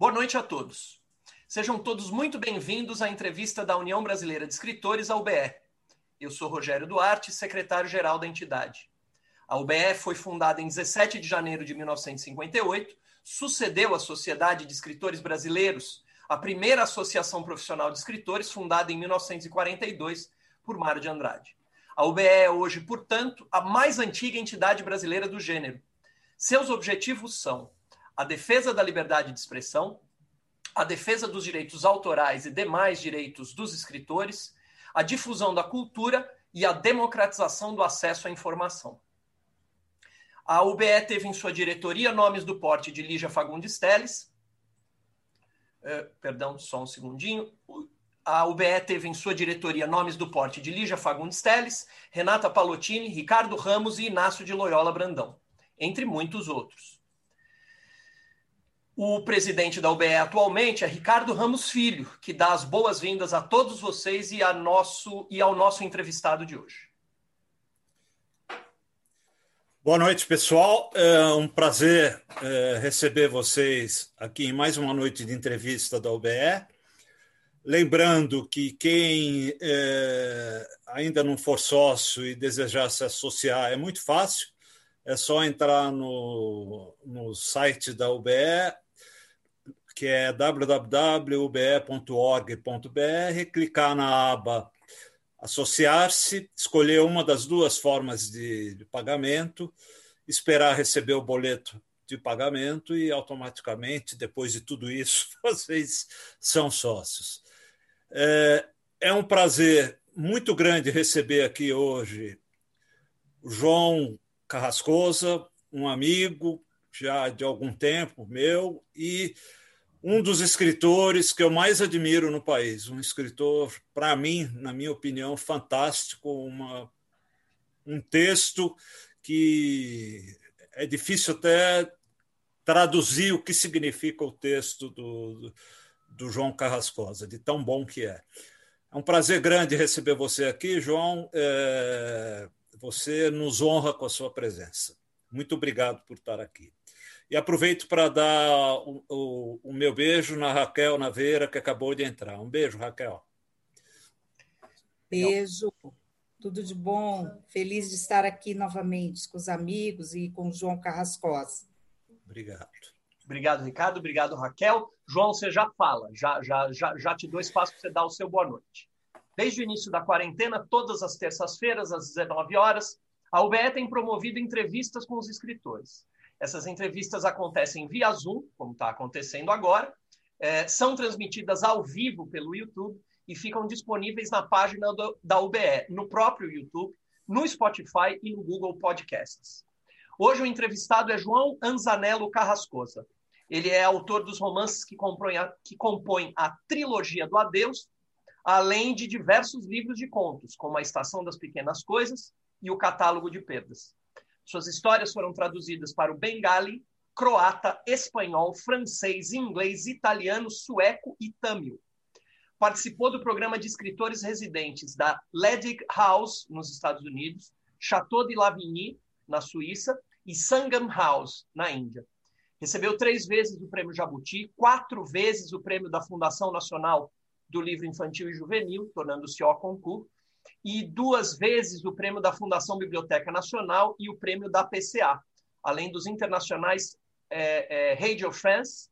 Boa noite a todos. Sejam todos muito bem-vindos à entrevista da União Brasileira de Escritores, a UBE. Eu sou Rogério Duarte, secretário-geral da entidade. A UBE foi fundada em 17 de janeiro de 1958, sucedeu a Sociedade de Escritores Brasileiros, a primeira associação profissional de escritores, fundada em 1942 por Mário de Andrade. A UBE é hoje, portanto, a mais antiga entidade brasileira do gênero. Seus objetivos são a defesa da liberdade de expressão, a defesa dos direitos autorais e demais direitos dos escritores, a difusão da cultura e a democratização do acesso à informação. A UBE teve em sua diretoria nomes do porte de Lígia Fagundes Teles. Uh, perdão, só um segundinho a UBE teve em sua diretoria nomes do porte de Lígia Fagundes Teles, Renata Palottini, Ricardo Ramos e Inácio de Loyola Brandão, entre muitos outros. O presidente da UBE atualmente é Ricardo Ramos Filho, que dá as boas-vindas a todos vocês e, a nosso, e ao nosso entrevistado de hoje. Boa noite, pessoal. É um prazer é, receber vocês aqui em mais uma noite de entrevista da UBE. Lembrando que quem é, ainda não for sócio e desejar se associar é muito fácil, é só entrar no, no site da UBE, que é www.ube.org.br, clicar na aba Associar-se, escolher uma das duas formas de, de pagamento, esperar receber o boleto de pagamento e automaticamente, depois de tudo isso, vocês são sócios. É, é um prazer muito grande receber aqui hoje o João Carrascosa, um amigo já de algum tempo meu e um dos escritores que eu mais admiro no país, um escritor, para mim, na minha opinião, fantástico, uma, um texto que é difícil até traduzir o que significa o texto do, do João Carrascosa, de tão bom que é. É um prazer grande receber você aqui, João. É, você nos honra com a sua presença. Muito obrigado por estar aqui. E aproveito para dar o, o, o, meu beijo na Raquel Naveira, que acabou de entrar. Um beijo, Raquel. Beijo, tudo de bom. Feliz de estar aqui novamente com os amigos e com o João Carrascosa. Obrigado. Obrigado, Ricardo. Obrigado, Raquel. João, você já fala, já, já, já, já te dou espaço para você dar o seu boa noite. Desde o início da quarentena, todas as terças-feiras, às 19 horas, a UBE tem promovido entrevistas com os escritores. Essas entrevistas acontecem via Zoom, como está acontecendo agora, é, são transmitidas ao vivo pelo YouTube e ficam disponíveis na página do, da UBE, no próprio YouTube, no Spotify e no Google Podcasts. Hoje o entrevistado é João Anzanello Carrascosa. Ele é autor dos romances que compõem a, que compõem a trilogia do Adeus, além de diversos livros de contos, como A Estação das Pequenas Coisas e O Catálogo de Perdas. Suas histórias foram traduzidas para o bengali, croata, espanhol, francês, inglês, italiano, sueco e tâmil. Participou do programa de escritores residentes da Ledig House, nos Estados Unidos, Chateau de Lavigny, na Suíça, e Sangam House, na Índia. Recebeu três vezes o Prêmio Jabuti, quatro vezes o Prêmio da Fundação Nacional do Livro Infantil e Juvenil, tornando-se o concurso, e duas vezes o Prêmio da Fundação Biblioteca Nacional e o Prêmio da PCA, além dos internacionais é, é, Radio France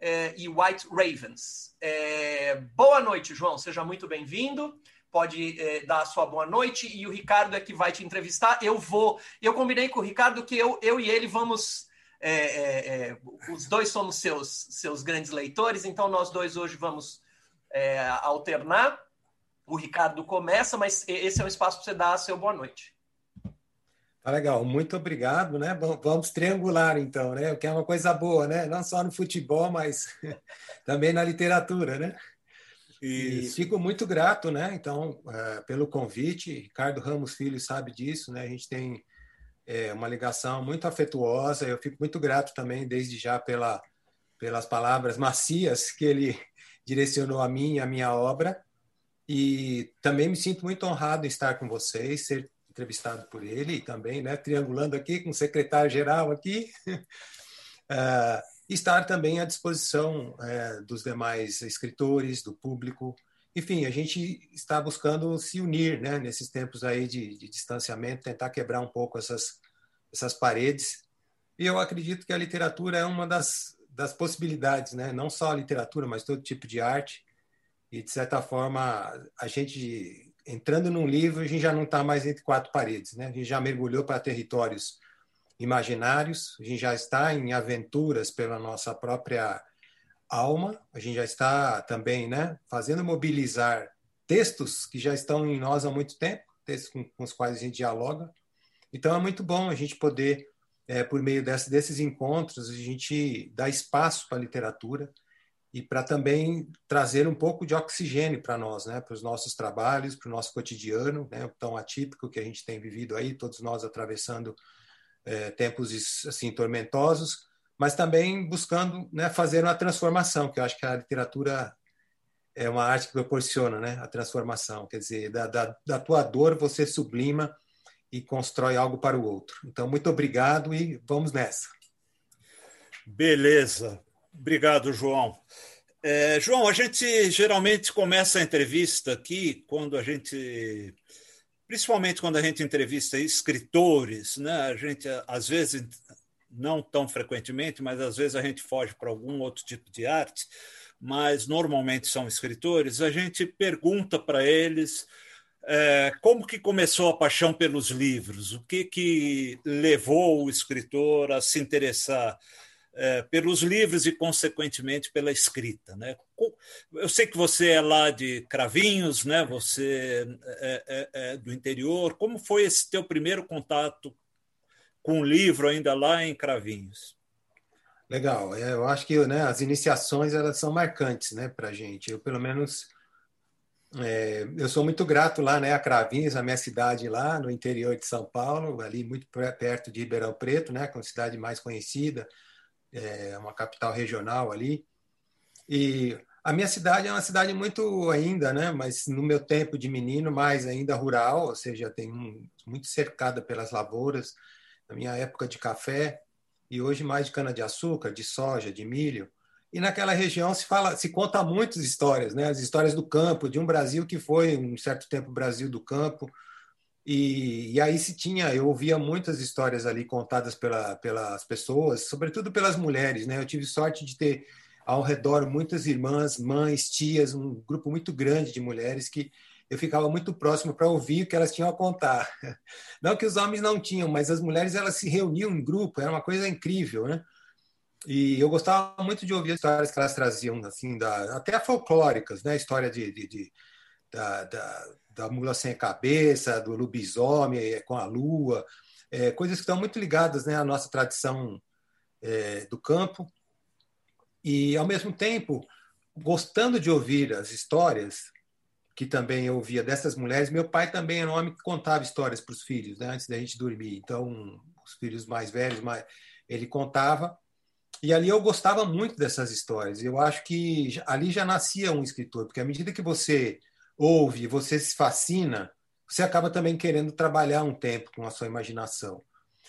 é, e White Ravens. É, boa noite, João, seja muito bem-vindo pode é, dar a sua boa noite e o Ricardo é que vai te entrevistar. Eu vou. Eu combinei com o Ricardo que eu, eu e ele vamos é, os dois somos seus, seus grandes leitores, então nós dois hoje vamos alternar. O Ricardo começa, mas esse é um espaço para você dar seu boa noite. Tá legal, muito obrigado, né? Vamos triangular então, né? O que é uma coisa boa, né? Não só no futebol, mas também na literatura, né? E fico muito grato, né? Então, é, pelo convite. Ricardo Ramos Filho sabe disso, né? A gente tem é, uma ligação muito afetuosa. Eu fico muito grato também, desde já, pela, pelas palavras macias que ele direcionou a mim e a minha obra. E também me sinto muito honrado em estar com vocês, ser entrevistado por ele e também, né, triangulando aqui com o secretário-geral aqui. uh, estar também à disposição é, dos demais escritores, do público. Enfim, a gente está buscando se unir né, nesses tempos aí de, de distanciamento, tentar quebrar um pouco essas, essas paredes. E eu acredito que a literatura é uma das, das possibilidades, né? não só a literatura, mas todo tipo de arte. E, de certa forma, a gente, entrando num livro, a gente já não está mais entre quatro paredes. Né? A gente já mergulhou para territórios imaginários, a gente já está em aventuras pela nossa própria alma, a gente já está também né, fazendo mobilizar textos que já estão em nós há muito tempo, textos com, com os quais a gente dialoga. Então é muito bom a gente poder, é, por meio desse, desses encontros, a gente dar espaço para a literatura e para também trazer um pouco de oxigênio para nós, né, para os nossos trabalhos, para o nosso cotidiano, né, tão atípico que a gente tem vivido aí, todos nós atravessando é, tempos assim tormentosos, mas também buscando né, fazer uma transformação, que eu acho que a literatura é uma arte que proporciona né, a transformação, quer dizer, da, da, da tua dor você sublima e constrói algo para o outro. Então, muito obrigado e vamos nessa. Beleza. Obrigado, João. É, João, a gente geralmente começa a entrevista aqui quando a gente principalmente quando a gente entrevista escritores, né? A gente às vezes não tão frequentemente, mas às vezes a gente foge para algum outro tipo de arte, mas normalmente são escritores. A gente pergunta para eles é, como que começou a paixão pelos livros, o que que levou o escritor a se interessar é, pelos livros e, consequentemente, pela escrita. Né? Eu sei que você é lá de Cravinhos, né? você é, é, é do interior. Como foi esse teu primeiro contato com o livro ainda lá em Cravinhos? Legal. É, eu acho que né, as iniciações elas são marcantes né, para a gente. Eu, pelo menos, é, eu sou muito grato lá né, a Cravinhos, a minha cidade lá no interior de São Paulo, ali muito perto de Ribeirão Preto, né, é uma cidade mais conhecida, é uma capital regional ali. E a minha cidade é uma cidade muito ainda, né? Mas no meu tempo de menino, mais ainda rural, ou seja, tem um, muito cercada pelas lavouras. Na minha época de café e hoje mais de cana de açúcar, de soja, de milho. E naquela região se fala, se conta muitas histórias, né? As histórias do campo, de um Brasil que foi um certo tempo Brasil do campo, e, e, aí se tinha, eu ouvia muitas histórias ali contadas pela, pelas pessoas, sobretudo pelas mulheres, né? Eu tive sorte de ter ao redor muitas irmãs, mães, tias, um grupo muito grande de mulheres que eu ficava muito próximo para ouvir o que elas tinham a contar. Não que os homens não tinham, mas as mulheres elas se reuniam em grupo, era uma coisa incrível, né? E eu gostava muito de ouvir as histórias que elas traziam, assim, da, até folclóricas, né? História de, de, de da, da da mula sem cabeça, do lobisomem é, com a lua, é, coisas que estão muito ligadas né, à nossa tradição é, do campo. E, ao mesmo tempo, gostando de ouvir as histórias, que também eu ouvia dessas mulheres, meu pai também era um homem que contava histórias para os filhos, né, antes da gente dormir. Então, os filhos mais velhos, ele contava. E ali eu gostava muito dessas histórias. Eu acho que ali já nascia um escritor, porque à medida que você ouve, você se fascina, você acaba também querendo trabalhar um tempo com a sua imaginação.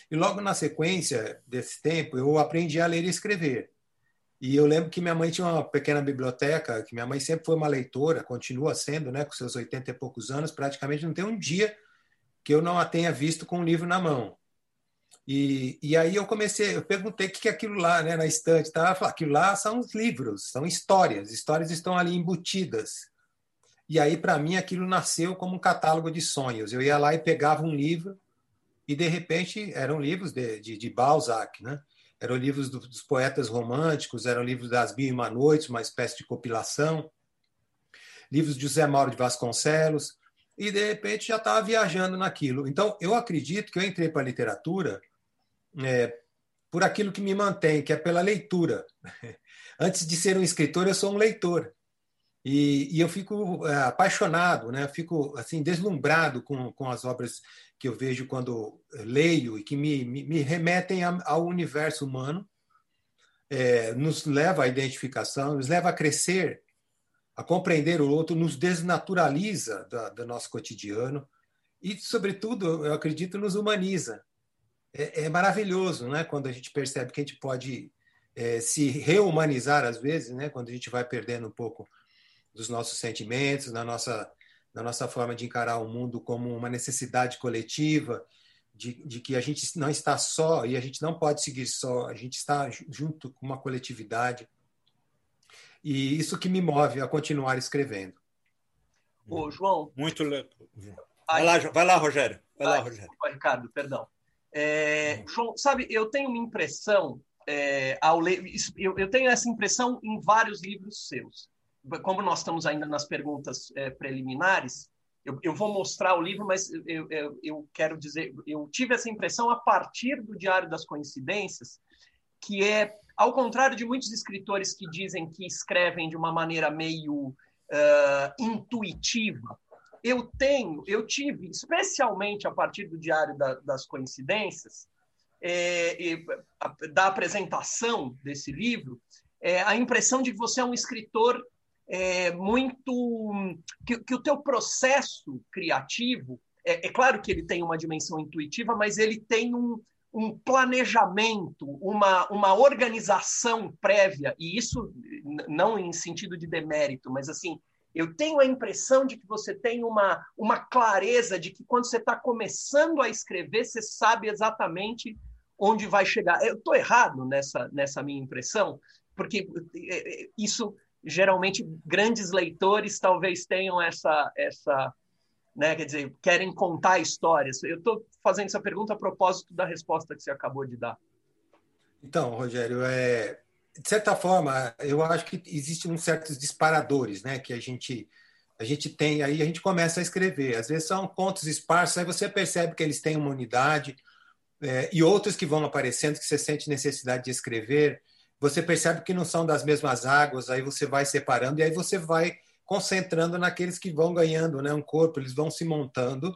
E logo na sequência desse tempo, eu aprendi a ler e escrever. E eu lembro que minha mãe tinha uma pequena biblioteca, que minha mãe sempre foi uma leitora, continua sendo, né, com seus 80 e poucos anos, praticamente não tem um dia que eu não a tenha visto com um livro na mão. E, e aí eu comecei, eu perguntei o que é aquilo lá, né, na estante, tá? Ela falou, aquilo lá são os livros, são histórias, histórias estão ali embutidas. E aí, para mim, aquilo nasceu como um catálogo de sonhos. Eu ia lá e pegava um livro, e de repente eram livros de, de, de Balzac, né? eram livros do, dos poetas românticos, eram livros das Mil e Uma Noites, uma espécie de compilação, livros de José Mauro de Vasconcelos, e de repente já estava viajando naquilo. Então, eu acredito que eu entrei para a literatura é, por aquilo que me mantém, que é pela leitura. Antes de ser um escritor, eu sou um leitor. E, e eu fico é, apaixonado, né? fico assim deslumbrado com, com as obras que eu vejo quando leio e que me, me, me remetem ao universo humano, é, nos leva à identificação, nos leva a crescer, a compreender o outro, nos desnaturaliza da, do nosso cotidiano e, sobretudo, eu acredito, nos humaniza. É, é maravilhoso né? quando a gente percebe que a gente pode é, se reumanizar às vezes, né? Quando a gente vai perdendo um pouco dos nossos sentimentos, na nossa na nossa forma de encarar o mundo como uma necessidade coletiva, de, de, que a gente não está só e a gente não pode seguir só, a gente está junto com uma coletividade. E isso que me move a continuar escrevendo. Ô, João. Muito legal. Vai lá, vai lá, Rogério. Vai lá, Rogério. Desculpa, Ricardo, perdão. É, João, sabe, eu tenho uma impressão, é, ao ler, eu, eu, tenho essa impressão em vários livros seus. Como nós estamos ainda nas perguntas é, preliminares, eu, eu, vou mostrar o livro, mas eu, eu, eu, quero dizer, eu tive essa impressão a partir do Diário das Coincidências, que é, ao contrário de muitos escritores que dizem que escrevem de uma maneira meio uh, intuitiva, eu tenho, eu tive, especialmente a partir do Diário da, das Coincidências, é, a, da apresentação desse livro, é, a impressão de que você é um escritor é, muito que, que, o teu processo criativo é, é, claro que ele tem uma dimensão intuitiva, mas ele tem um, um planejamento, uma, uma organização prévia e isso não em sentido de demérito, mas assim eu tenho a impressão de que você tem uma, uma clareza de que quando você está começando a escrever, você sabe exatamente onde vai chegar. Eu estou errado nessa, nessa minha impressão, porque é, é, isso geralmente grandes leitores talvez tenham essa essa né, quer dizer, querem contar histórias. Eu estou fazendo essa pergunta a propósito da resposta que você acabou de dar. Então, Rogério, é, de certa forma, eu acho que existem uns certos disparadores, né, que a gente a gente tem aí a gente começa a escrever. Às vezes são contos esparsos, aí você percebe que eles têm uma unidade é, e outros que vão aparecendo que você sente necessidade de escrever você percebe que não são das mesmas águas, aí você vai separando e aí você vai concentrando naqueles que vão ganhando né, um corpo, eles vão se montando.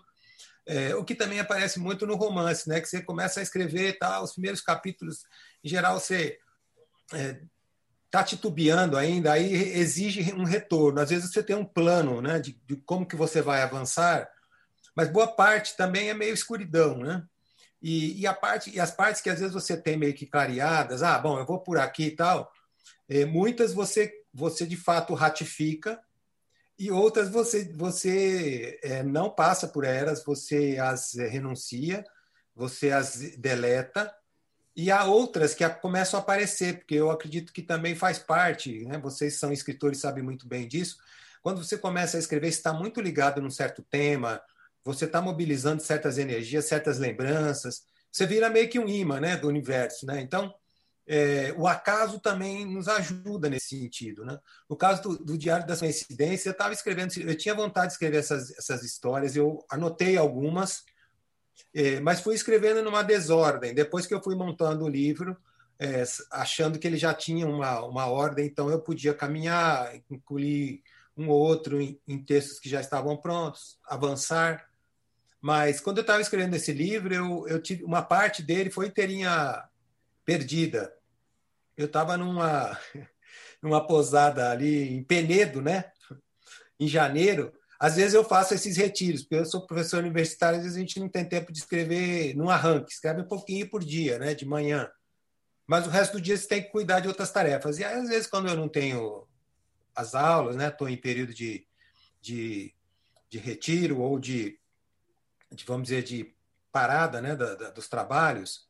É, o que também aparece muito no romance, né, que você começa a escrever tá, os primeiros capítulos, em geral você é, tá titubeando ainda, aí exige um retorno. Às vezes você tem um plano né, de, de como que você vai avançar, mas boa parte também é meio escuridão, né? E, e, a parte, e as partes que às vezes você tem meio que clareadas, ah, bom, eu vou por aqui e tal, é, muitas você, você de fato ratifica e outras você, você é, não passa por elas, você as é, renuncia, você as deleta, e há outras que começam a aparecer, porque eu acredito que também faz parte, né? vocês são escritores sabem muito bem disso, quando você começa a escrever, está muito ligado num certo tema, você está mobilizando certas energias, certas lembranças. Você vira meio que um imã né, do universo. Né? Então, é, o acaso também nos ajuda nesse sentido. Né? No caso do, do Diário das Coincidências, eu estava escrevendo, eu tinha vontade de escrever essas, essas histórias, eu anotei algumas, é, mas fui escrevendo numa desordem. Depois que eu fui montando o livro, é, achando que ele já tinha uma, uma ordem, então eu podia caminhar, incluir um ou outro em, em textos que já estavam prontos, avançar. Mas quando eu estava escrevendo esse livro, eu, eu tive uma parte dele foi inteirinha perdida. Eu estava numa numa posada ali em Penedo, né? Em janeiro. Às vezes eu faço esses retiros, porque eu sou professor universitário, às vezes a gente não tem tempo de escrever num arranque, escreve um pouquinho por dia, né? De manhã. Mas o resto do dia você tem que cuidar de outras tarefas. E aí, às vezes, quando eu não tenho as aulas, né? Estou em período de, de, de retiro ou de de, vamos dizer, de parada né, da, da, dos trabalhos,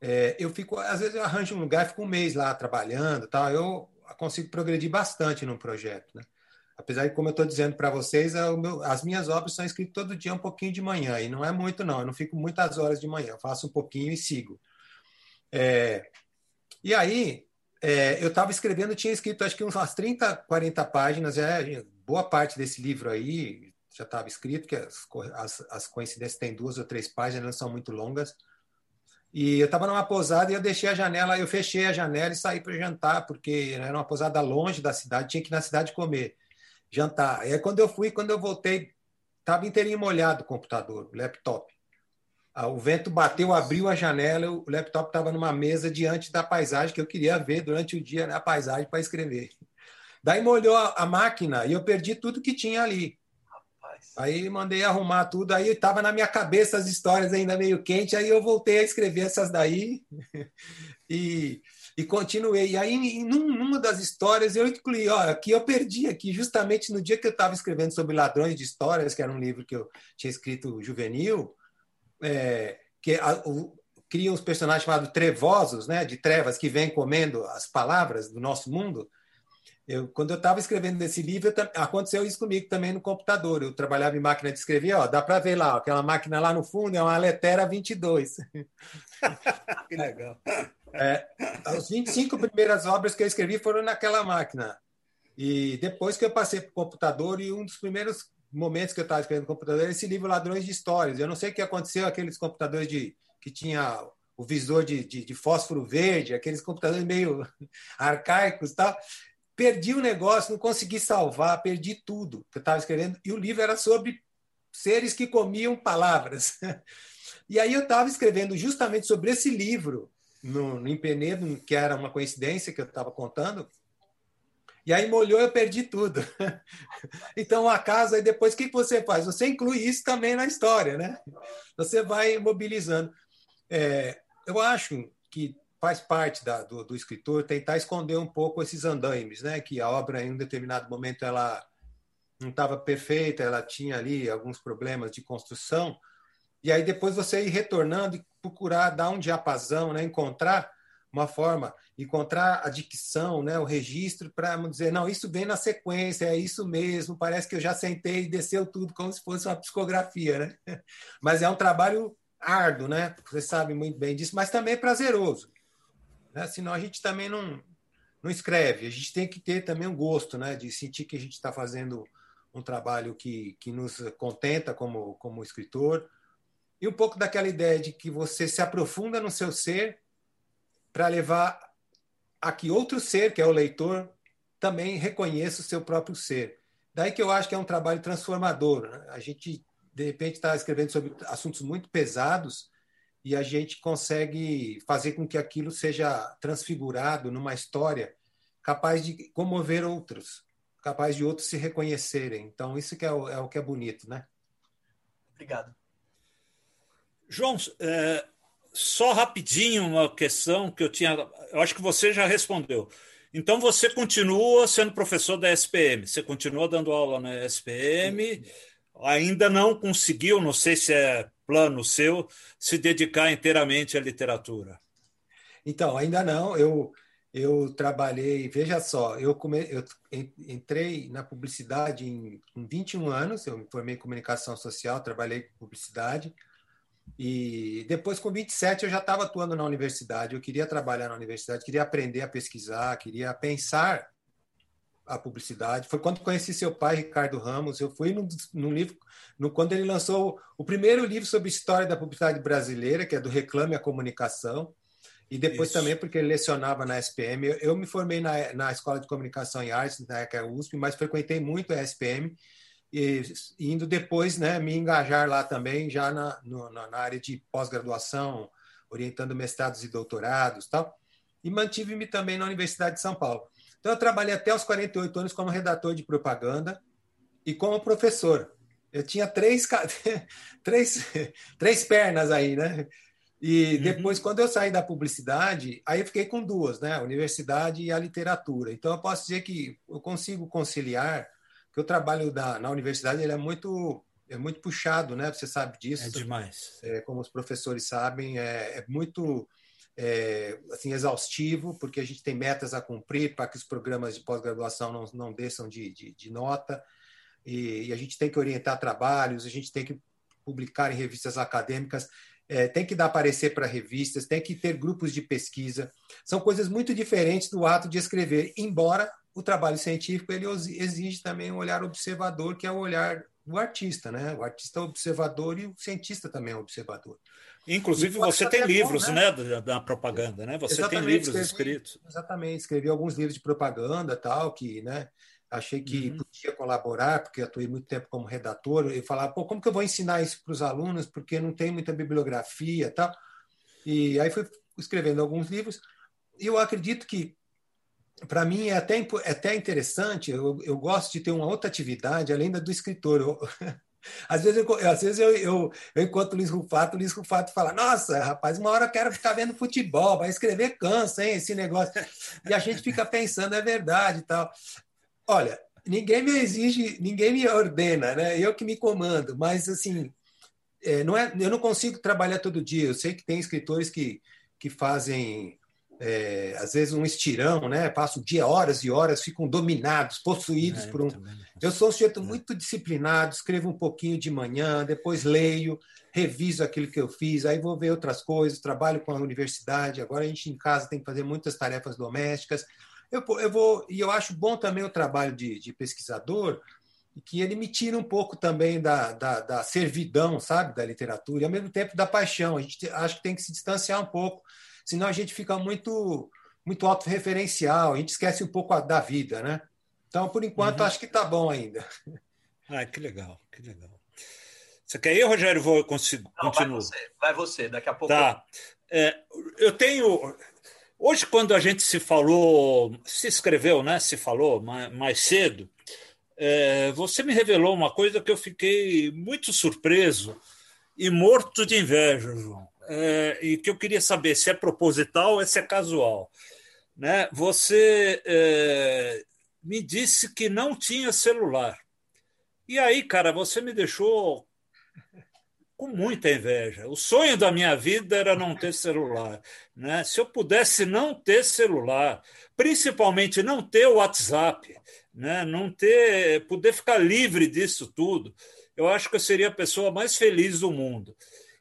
é, eu fico, às vezes eu arranjo um lugar, fico um mês lá trabalhando, tal, eu consigo progredir bastante no projeto, né? Apesar de, como eu estou dizendo para vocês, é meu, as minhas obras são escritas todo dia um pouquinho de manhã, e não é muito, não, eu não fico muitas horas de manhã, eu faço um pouquinho e sigo. É, e aí, é, eu estava escrevendo, tinha escrito acho que umas 30, 40 páginas, é, boa parte desse livro aí, já estava escrito, que as, as, as, coincidências têm duas ou três páginas, não são muito longas. E eu estava numa posada e eu deixei a janela, eu fechei a janela e saí para jantar, porque era uma posada longe da cidade, tinha que ir na cidade comer, jantar. E aí, quando eu fui, quando eu voltei, estava inteirinho molhado o computador, o laptop. Ah, o vento bateu, abriu a janela, o laptop estava numa mesa diante da paisagem que eu queria ver durante o dia, né, a paisagem para escrever. Daí molhou a máquina e eu perdi tudo que tinha ali. Aí mandei arrumar tudo, aí estava na minha cabeça as histórias ainda meio quente, aí eu voltei a escrever essas daí e, e continuei. E aí, em numa das histórias, eu incluí, ó, aqui eu perdi aqui, justamente no dia que eu estava escrevendo sobre Ladrões de Histórias, que era um livro que eu tinha escrito juvenil, é, que a, o, cria uns personagens chamados trevosos, né, de trevas, que vêm comendo as palavras do nosso mundo. Eu, quando eu estava escrevendo esse livro, aconteceu isso comigo também no computador. Eu trabalhava em máquina de escrever, ó, dá para ver lá, ó, aquela máquina lá no fundo é uma Letera 22. que legal. É, as 25 primeiras obras que eu escrevi foram naquela máquina. E depois que eu passei para o computador, e um dos primeiros momentos que eu estava escrevendo no computador era esse livro Ladrões de Histórias. Eu não sei o que aconteceu, aqueles computadores de que tinha o visor de, de, de fósforo verde, aqueles computadores meio arcaicos tal perdi o negócio, não consegui salvar, perdi tudo que eu estava escrevendo. E o livro era sobre seres que comiam palavras. E aí eu estava escrevendo justamente sobre esse livro no, no que era uma coincidência que eu estava contando. E aí molhou, eu perdi tudo. Então, a casa, e depois o que você faz? Você inclui isso também na história, né? Você vai mobilizando. É, eu acho que faz parte da, do, do, escritor tentar esconder um pouco esses andaimes, né? Que a obra em um determinado momento ela não estava perfeita, ela tinha ali alguns problemas de construção, e aí depois você ir retornando e procurar dar um diapasão, né? Encontrar uma forma, encontrar a dicção, né? O registro para dizer não, isso vem na sequência, é isso mesmo. Parece que eu já sentei e desceu tudo como se fosse uma psicografia, né? Mas é um trabalho árduo, né? Você sabe muito bem disso, mas também é prazeroso né? senão a gente também não, não escreve. A gente tem que ter também um gosto né? de sentir que a gente está fazendo um trabalho que, que nos contenta como, como escritor. E um pouco daquela ideia de que você se aprofunda no seu ser para levar a que outro ser, que é o leitor, também reconheça o seu próprio ser. Daí que eu acho que é um trabalho transformador. Né? A gente, de repente, está escrevendo sobre assuntos muito pesados e a gente consegue fazer com que aquilo seja transfigurado numa história capaz de comover outros, capaz de outros se reconhecerem. Então, isso que é o, é o que é bonito, né? Obrigado. João, é, só rapidinho uma questão que eu tinha. Eu acho que você já respondeu. Então, você continua sendo professor da SPM, você continua dando aula na SPM, ainda não conseguiu, não sei se é plano seu se dedicar inteiramente à literatura? Então, ainda não. Eu, eu trabalhei, veja só, eu, come, eu entrei na publicidade em, em 21 anos, eu me formei em comunicação social, trabalhei com publicidade. E depois, com 27, eu já estava atuando na universidade. Eu queria trabalhar na universidade, queria aprender a pesquisar, queria pensar a publicidade. Foi quando conheci seu pai, Ricardo Ramos. Eu fui no, livro, no, quando ele lançou o primeiro livro sobre história da publicidade brasileira, que é do Reclame a Comunicação. E depois Isso. também porque ele lecionava na SPM. Eu, eu me formei na, na Escola de Comunicação e Artes, na ECA USP, mas frequentei muito a SPM. E indo depois né, me engajar lá também, já na, no, na área de pós-graduação, orientando mestrados e doutorados tal. E mantive-me também na Universidade de São Paulo. Então, eu trabalhei até os 48 anos como redator de propaganda e como professor. Eu tinha três, três, três pernas aí, né? E uhum. depois, uhum. quando eu saí da publicidade, aí eu fiquei com duas, né? A universidade e a literatura. Então, eu posso dizer que eu consigo conciliar, que o trabalho da, na universidade ele é muito é muito puxado, né? Você sabe disso. É demais. É, como os professores sabem, é, é muito é, assim, exaustivo, porque a gente tem metas a cumprir para que os programas de pós-graduação não, não desçam de, de, de nota, e, e, a gente tem que orientar trabalhos, a gente tem que publicar em revistas acadêmicas, é, tem que dar parecer para revistas, tem que ter grupos de pesquisa. São coisas muito diferentes do ato de escrever, embora o trabalho científico ele exige também um olhar observador, que é o olhar do artista, né? O artista é observador e o cientista também é observador. Inclusive, você tem livros bom, né? né? da, propaganda, né? Você exatamente, tem livros escrevi, escritos. Exatamente, escrevi alguns livros de propaganda, tal, que, né? Achei que uhum. podia colaborar, porque atuei muito tempo como redator, e falava, pô, como que eu vou ensinar isso para os alunos, porque não tem muita bibliografia, tal. E aí fui escrevendo alguns livros, e eu acredito que para mim é até, é até interessante, eu, eu gosto de ter uma outra atividade além da do escritor. Eu, Às vezes, eu, às vezes eu, eu, eu encontro o Luiz Rufato, o Luiz Rufato fala: Nossa, rapaz, uma hora eu quero ficar vendo futebol, vai escrever cansa, hein, esse negócio. E a gente fica pensando, é verdade e tal. Olha, ninguém me exige, ninguém me ordena, né? Eu que me comando, mas assim, é, não é, eu não consigo trabalhar todo dia. Eu sei que tem escritores que, que fazem é, às vezes um estirão, né? Passam dia, horas e horas, ficam dominados, possuídos é, por um. Eu sou um sujeito é. muito disciplinado, escrevo um pouquinho de manhã, depois leio, reviso aquilo que eu fiz, aí vou ver outras coisas, trabalho com a universidade. Agora a gente em casa tem que fazer muitas tarefas domésticas. Eu, eu vou e eu acho bom também o trabalho de, de pesquisador, que ele me tira um pouco também da, da, da servidão, sabe, da literatura, e ao mesmo tempo da paixão. A gente acho que tem que se distanciar um pouco senão a gente fica muito muito autorreferencial, a gente esquece um pouco da vida, né? Então, por enquanto, uhum. acho que está bom ainda. Ah, que legal, que legal. Você quer ir, Rogério? Vou consigo, Não, Vai você, vai você, daqui a pouco. Tá. É, eu tenho. Hoje, quando a gente se falou, se escreveu, né? Se falou mais, mais cedo, é, você me revelou uma coisa que eu fiquei muito surpreso e morto de inveja, João é, e que eu queria saber se é proposital ou se é casual. Né? Você é, me disse que não tinha celular. E aí, cara, você me deixou com muita inveja. O sonho da minha vida era não ter celular. Né? Se eu pudesse não ter celular, principalmente não ter WhatsApp, né? não ter, poder ficar livre disso tudo, eu acho que eu seria a pessoa mais feliz do mundo.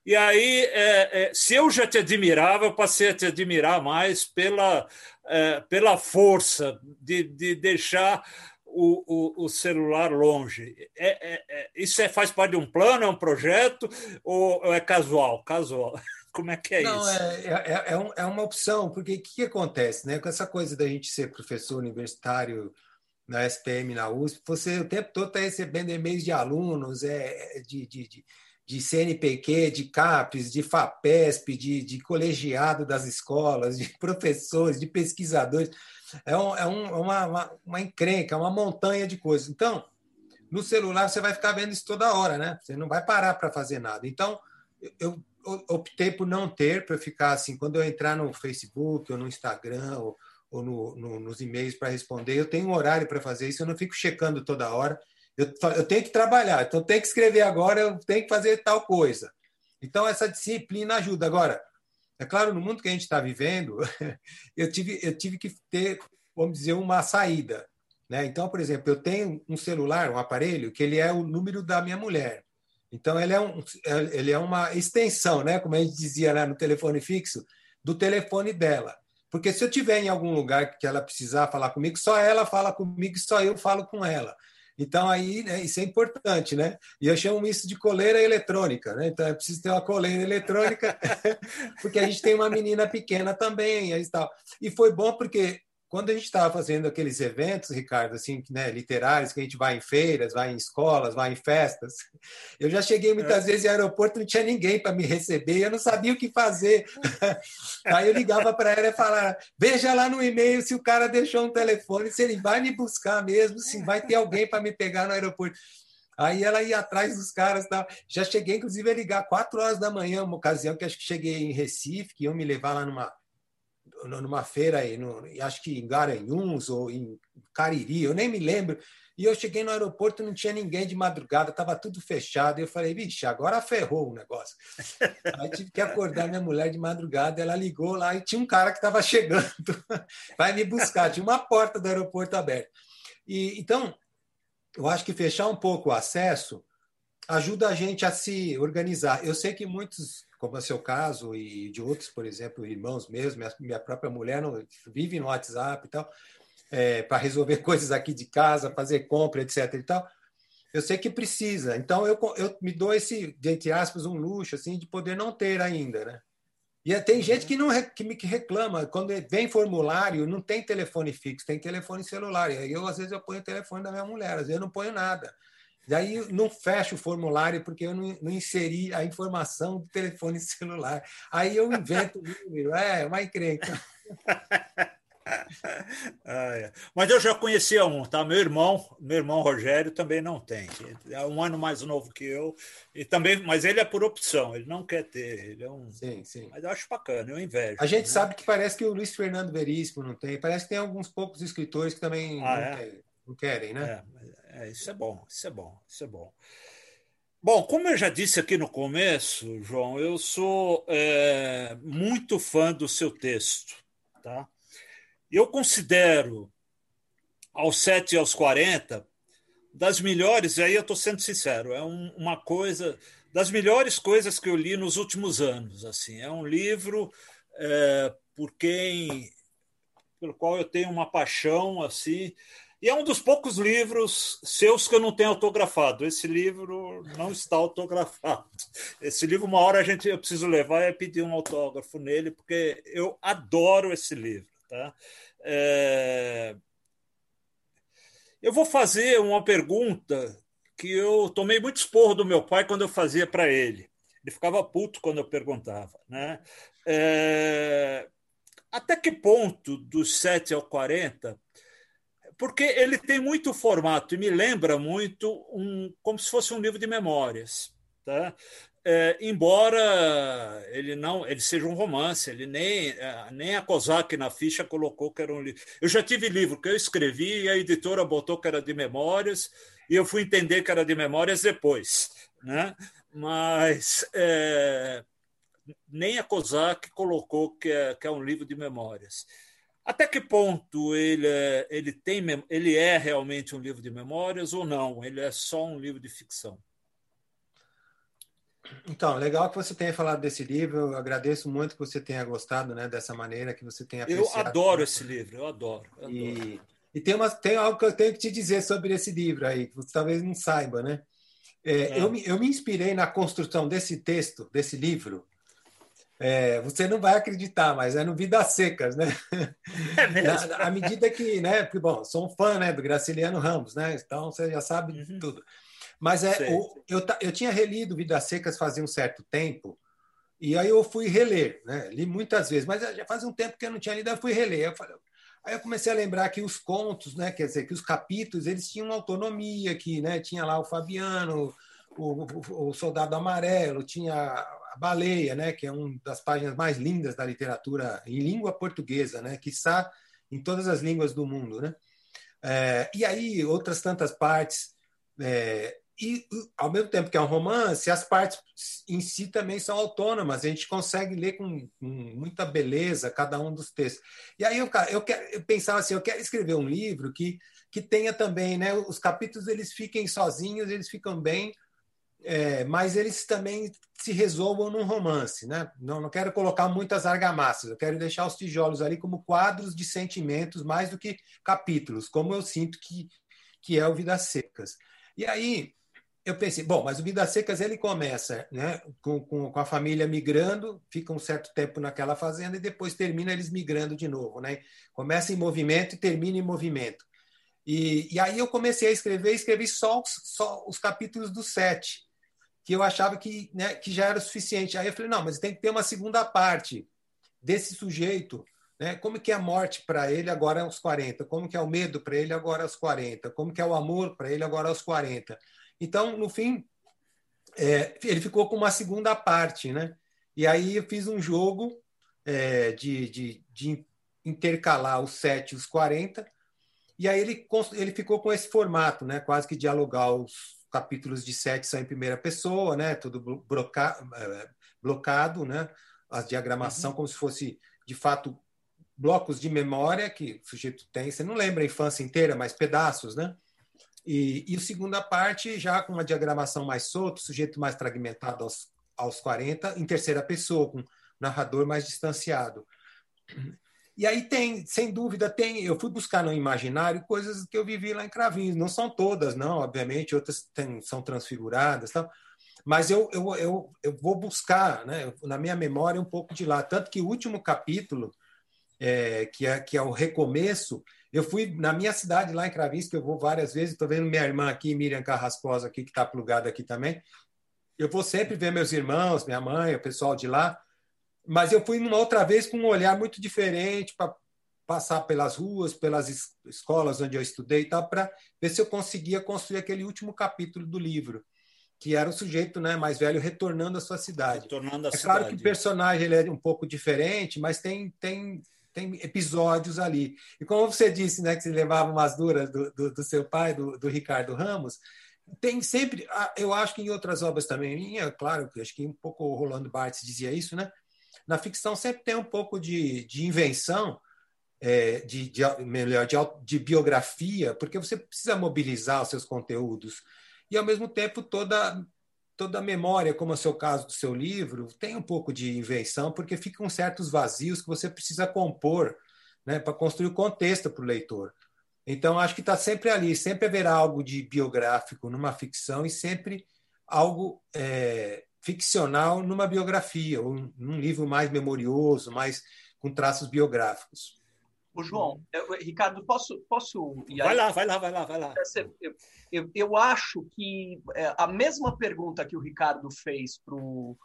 E aí, é, é, se eu já te admirava, eu passei a te admirar mais pela, é, pela força de, de deixar o, o, o celular longe. É, é, é, isso é, faz parte de um plano, é um projeto ou é casual? Casual. Como é que é Não, isso? É, é, um, é uma opção, porque o que, que acontece? Né? Com essa coisa da gente ser professor universitário na SPM, na USP, você o tempo todo está recebendo e-mails de alunos, é, de, de, de de CNPq, de CAPES, de FAPESP, de, de colegiado das escolas, de professores, de pesquisadores. É, um, é um, uma, uma, uma encrenca, uma montanha de coisas. Então, no celular você vai ficar vendo isso toda hora, né? Você não vai parar para fazer nada. Então, eu optei por não ter, para ficar assim, quando eu entrar no Facebook ou no Instagram ou, ou no, no, nos e-mails para responder, eu tenho um horário para fazer isso, eu não fico checando toda hora eu, eu tenho que trabalhar, então eu tenho que escrever agora, eu tenho que fazer tal coisa. Então, essa disciplina ajuda. Agora, é claro, no mundo que a gente está vivendo, eu tive, eu tive que ter, vamos dizer, uma saída. Né? Então, por exemplo, eu tenho um celular, um aparelho, que ele é o número da minha mulher. Então, ele é, um, ele é uma extensão, né? como a gente dizia lá no telefone fixo, do telefone dela. Porque se eu tiver em algum lugar que ela precisar falar comigo, só ela fala comigo e só eu falo com ela. Então, aí, né, isso é importante, né? E eu chamo isso de coleira eletrônica, né? Então, é preciso ter uma coleira eletrônica, porque a gente tem uma menina pequena também e tal. E foi bom porque quando a gente estava fazendo aqueles eventos, Ricardo, assim, né, literários, que a gente vai em feiras, vai em escolas, vai em festas, eu já cheguei muitas é. vezes em aeroporto, não tinha ninguém para me receber, eu não sabia o que fazer. Aí eu ligava para ela e falava: veja lá no e-mail se o cara deixou um telefone, se ele vai me buscar mesmo, se vai ter alguém para me pegar no aeroporto. Aí ela ia atrás dos caras. Tá? Já cheguei, inclusive, a ligar quatro horas da manhã, uma ocasião que acho que cheguei em Recife, que iam me levar lá numa numa feira aí, no, acho que em Garanhuns ou em Cariri, eu nem me lembro. E eu cheguei no aeroporto, não tinha ninguém de madrugada, estava tudo fechado. Eu falei, vixe, agora ferrou o negócio. Aí tive que acordar minha mulher de madrugada, ela ligou lá e tinha um cara que estava chegando, vai me buscar. Tinha uma porta do aeroporto aberta. E, então, eu acho que fechar um pouco o acesso ajuda a gente a se organizar. Eu sei que muitos como é o seu caso e de outros, por exemplo, irmãos mesmo, minha, minha própria mulher não, vive no WhatsApp e tal, é, para resolver coisas aqui de casa, fazer compra, etc. e tal. Eu sei que precisa, então eu, eu me dou esse, entre aspas, um luxo assim de poder não ter ainda, né? E é, tem gente que não que me reclama quando vem formulário, não tem telefone fixo, tem telefone celular. E aí eu às vezes eu ponho o telefone da minha mulher, às vezes eu não ponho nada. Daí não fecha o formulário porque eu não, não, inseri a informação do telefone celular. Aí eu invento o número. É, uma encrenca. ah, é. Mas eu já conhecia um, tá? Meu irmão, meu irmão Rogério também não tem. É um ano mais novo que eu. E também, mas ele é por opção, ele não quer ter. Ele é um. Sim, sim. Mas eu acho bacana, eu invejo. A gente né? sabe que parece que o Luiz Fernando Veríssimo não tem. Parece que tem alguns poucos escritores que também ah, não, é? querem, não, querem, né? É, é, isso é bom, isso é bom, isso é bom. Bom, como eu já disse aqui no começo, João, eu sou é, muito fã do seu texto. Tá? Eu considero aos 7 e aos 40 das melhores, e aí eu estou sendo sincero, é um, uma coisa das melhores coisas que eu li nos últimos anos. assim É um livro é, por quem pelo qual eu tenho uma paixão assim e é um dos poucos livros seus que eu não tenho autografado. Esse livro não está autografado. Esse livro, uma hora a gente eu preciso levar e pedir um autógrafo nele, porque eu adoro esse livro. Tá? É... Eu vou fazer uma pergunta que eu tomei muito esporro do meu pai quando eu fazia para ele. Ele ficava puto quando eu perguntava. Né? É... Até que ponto, dos 7 ao 40, porque ele tem muito formato e me lembra muito um, como se fosse um livro de memórias, tá? É, embora ele não ele seja um romance, ele nem é, nem a Kozak na ficha colocou que era um livro. Eu já tive livro que eu escrevi e a editora botou que era de memórias e eu fui entender que era de memórias depois, né? Mas é, nem a Kozak colocou que é, que é um livro de memórias. Até que ponto ele é, ele tem ele é realmente um livro de memórias ou não? Ele é só um livro de ficção? Então, legal que você tenha falado desse livro. Eu agradeço muito que você tenha gostado, né, dessa maneira que você tenha apreciado. Eu adoro esse livro, eu adoro. Eu e, adoro. e tem, uma, tem algo que eu tenho que te dizer sobre esse livro aí, que você talvez não saiba, né? É, é. Eu, me, eu me inspirei na construção desse texto, desse livro, é, você não vai acreditar, mas é no Vidas Secas, né? É? Na, à medida que, né? Porque, bom, sou um fã né, do Graciliano Ramos, né? Então você já sabe uhum. tudo. Mas é, o, eu, eu tinha relido Vidas Secas fazia um certo tempo, e aí eu fui reler, né? Li muitas vezes, mas já fazia um tempo que eu não tinha lido, eu fui reler. Eu falei, aí eu comecei a lembrar que os contos, né? Quer dizer, que os capítulos eles tinham autonomia, que né, tinha lá o Fabiano, o, o, o Soldado Amarelo, tinha Baleia, né, que é uma das páginas mais lindas da literatura em língua portuguesa, né, que está em todas as línguas do mundo, né? É, e aí outras tantas partes é, e ao mesmo tempo que é um romance, as partes em si também são autônomas. A gente consegue ler com, com muita beleza cada um dos textos. E aí eu, eu, quero, eu pensava assim, eu quero escrever um livro que que tenha também, né? Os capítulos eles fiquem sozinhos, eles ficam bem é, mas eles também se resolvam num romance. Né? Não, não quero colocar muitas argamassas, eu quero deixar os tijolos ali como quadros de sentimentos mais do que capítulos, como eu sinto que, que é o Vidas Secas. E aí eu pensei, bom, mas o Vidas Secas ele começa né, com, com, com, a família migrando, fica um certo tempo naquela fazenda e depois termina eles migrando de novo. Né? Começa em movimento e termina em movimento. E, e aí eu comecei a escrever, escrevi só, só os capítulos do sete que eu achava que, né, que já era suficiente. Aí eu falei, não, mas tem que ter uma segunda parte desse sujeito. Né? Como que é a morte para ele agora aos 40? Como que é o medo para ele agora aos 40? Como que é o amor para ele agora aos 40? Então, no fim, é, ele ficou com uma segunda parte. Né? E aí eu fiz um jogo é, de, de, de intercalar os 7 e os 40, e aí ele, ele ficou com esse formato, né? quase que dialogar os, capítulos de sete são em primeira pessoa, né? Tudo bloca, é, blocado, né? A diagramação uhum. como se fosse, de fato, blocos de memória que o sujeito tem. Você não lembra a infância inteira, mas pedaços, né? E, e a segunda parte, já com uma diagramação mais solta, o sujeito mais fragmentado aos, aos 40, em terceira pessoa, com narrador mais distanciado. E aí tem, sem dúvida, tem. Eu fui buscar no imaginário coisas que eu vivi lá em Cravinhos. Não são todas, não, obviamente, outras tem, são transfiguradas, tal. Mas eu, eu, eu, eu vou buscar, né, na minha memória, um pouco de lá. Tanto que o último capítulo, é, que, é, que é o recomeço, eu fui na minha cidade, lá em Cravinhos, que eu vou várias vezes. Estou vendo minha irmã aqui, Miriam Carrascosa, aqui, que está plugada aqui também. Eu vou sempre ver meus irmãos, minha mãe, o pessoal de lá mas eu fui uma outra vez com um olhar muito diferente para passar pelas ruas, pelas escolas onde eu estudei e tal, para ver se eu conseguia construir aquele último capítulo do livro, que era o sujeito né, mais velho retornando à sua cidade. Retornando à é cidade. claro que o personagem ele é um pouco diferente, mas tem, tem, tem episódios ali. E como você disse, né, que você levava umas duras do, do, do seu pai, do, do Ricardo Ramos, tem sempre, ah, eu acho que em outras obras também, é claro, acho que um pouco o Rolando Barthes dizia isso, né? Na ficção sempre tem um pouco de, de invenção, é, de, de, melhor, de, de biografia, porque você precisa mobilizar os seus conteúdos. E, ao mesmo tempo, toda, toda a memória, como é o seu caso do seu livro, tem um pouco de invenção, porque ficam certos vazios que você precisa compor né, para construir o contexto para o leitor. Então, acho que está sempre ali, sempre haverá algo de biográfico numa ficção e sempre algo é, ficcional numa biografia, ou num livro mais memorioso, mais com traços biográficos. O João, eu, Ricardo, posso, posso ir Vai lá, vai lá, vai lá, vai lá. Eu, eu, eu acho que é, a mesma pergunta que o Ricardo fez para o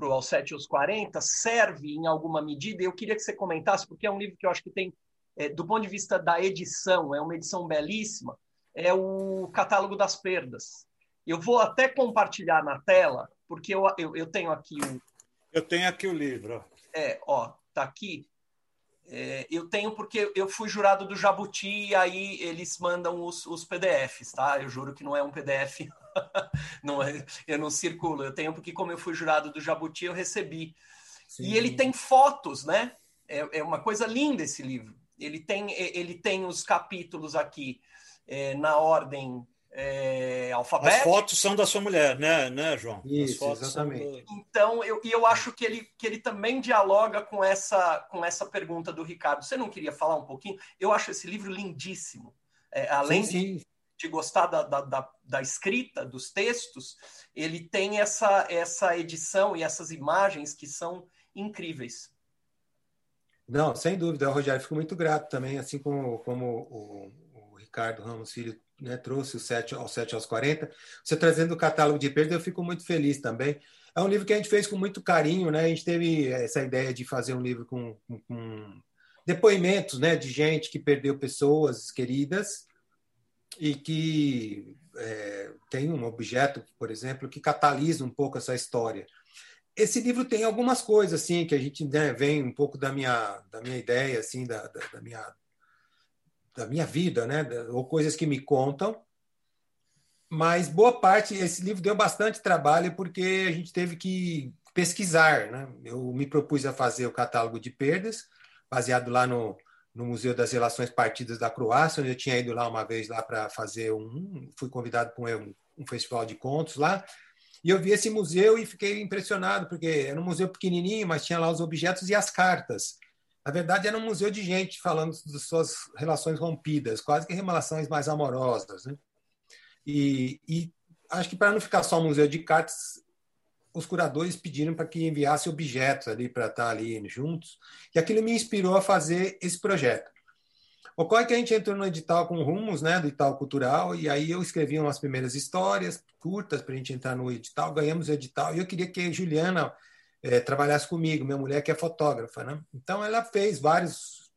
Aos 7 aos 40 serve em alguma medida, e eu queria que você comentasse, porque é um livro que eu acho que tem é, do ponto de vista da edição, é uma edição belíssima, é o Catálogo das Perdas. Eu vou até compartilhar na tela, porque eu, eu, eu tenho aqui o. Eu tenho aqui o livro. É, ó, tá aqui. É, eu tenho porque eu fui jurado do Jabuti e aí eles mandam os, os PDFs, tá? Eu juro que não é um PDF, não é, eu não circulo. Eu tenho porque, como eu fui jurado do Jabuti, eu recebi. Sim. E ele tem fotos, né? É, é uma coisa linda esse livro. Ele tem, ele tem os capítulos aqui é, na ordem é, alfabética. As fotos são da sua mulher, né, né João? Isso, exatamente. Do... Então, eu, eu acho que ele, que ele também dialoga com essa, com essa pergunta do Ricardo. Você não queria falar um pouquinho? Eu acho esse livro lindíssimo. É, além sim, sim. De, de, gostar da, da, da, da, escrita, dos textos, ele tem essa, essa edição e essas imagens que são incríveis. Não, sem dúvida, Rogério, fico muito grato também, assim como, como o, o Ricardo Ramos Filho né, trouxe o 7 aos 7 aos 40. Você trazendo o catálogo de perda, eu fico muito feliz também. É um livro que a gente fez com muito carinho, né? A gente teve essa ideia de fazer um livro com, com, com depoimentos né, de gente que perdeu pessoas queridas e que é, tem um objeto, por exemplo, que catalisa um pouco essa história esse livro tem algumas coisas assim que a gente né, vem um pouco da minha da minha ideia assim da, da, da minha da minha vida né ou coisas que me contam. Mas boa parte esse livro deu bastante trabalho porque a gente teve que pesquisar né. Eu me propus a fazer o catálogo de perdas baseado lá no no Museu das Relações Partidas da Croácia, onde eu tinha ido lá uma vez lá para fazer um, fui convidado para um, um festival de contos lá, e eu vi esse museu e fiquei impressionado, porque era um museu pequenininho, mas tinha lá os objetos e as cartas. Na verdade, era um museu de gente falando de suas relações rompidas, quase que relações mais amorosas. Né? E, e acho que para não ficar só um museu de cartas, os curadores pediram para que enviasse objetos ali para estar ali juntos. E aquilo me inspirou a fazer esse projeto. Ocorre que a gente entrou no edital com rumos, né, do edital cultural, e aí eu escrevi umas primeiras histórias curtas para a gente entrar no edital, ganhamos o edital, e eu queria que a Juliana é, trabalhasse comigo, minha mulher que é fotógrafa, né? Então ela fez vários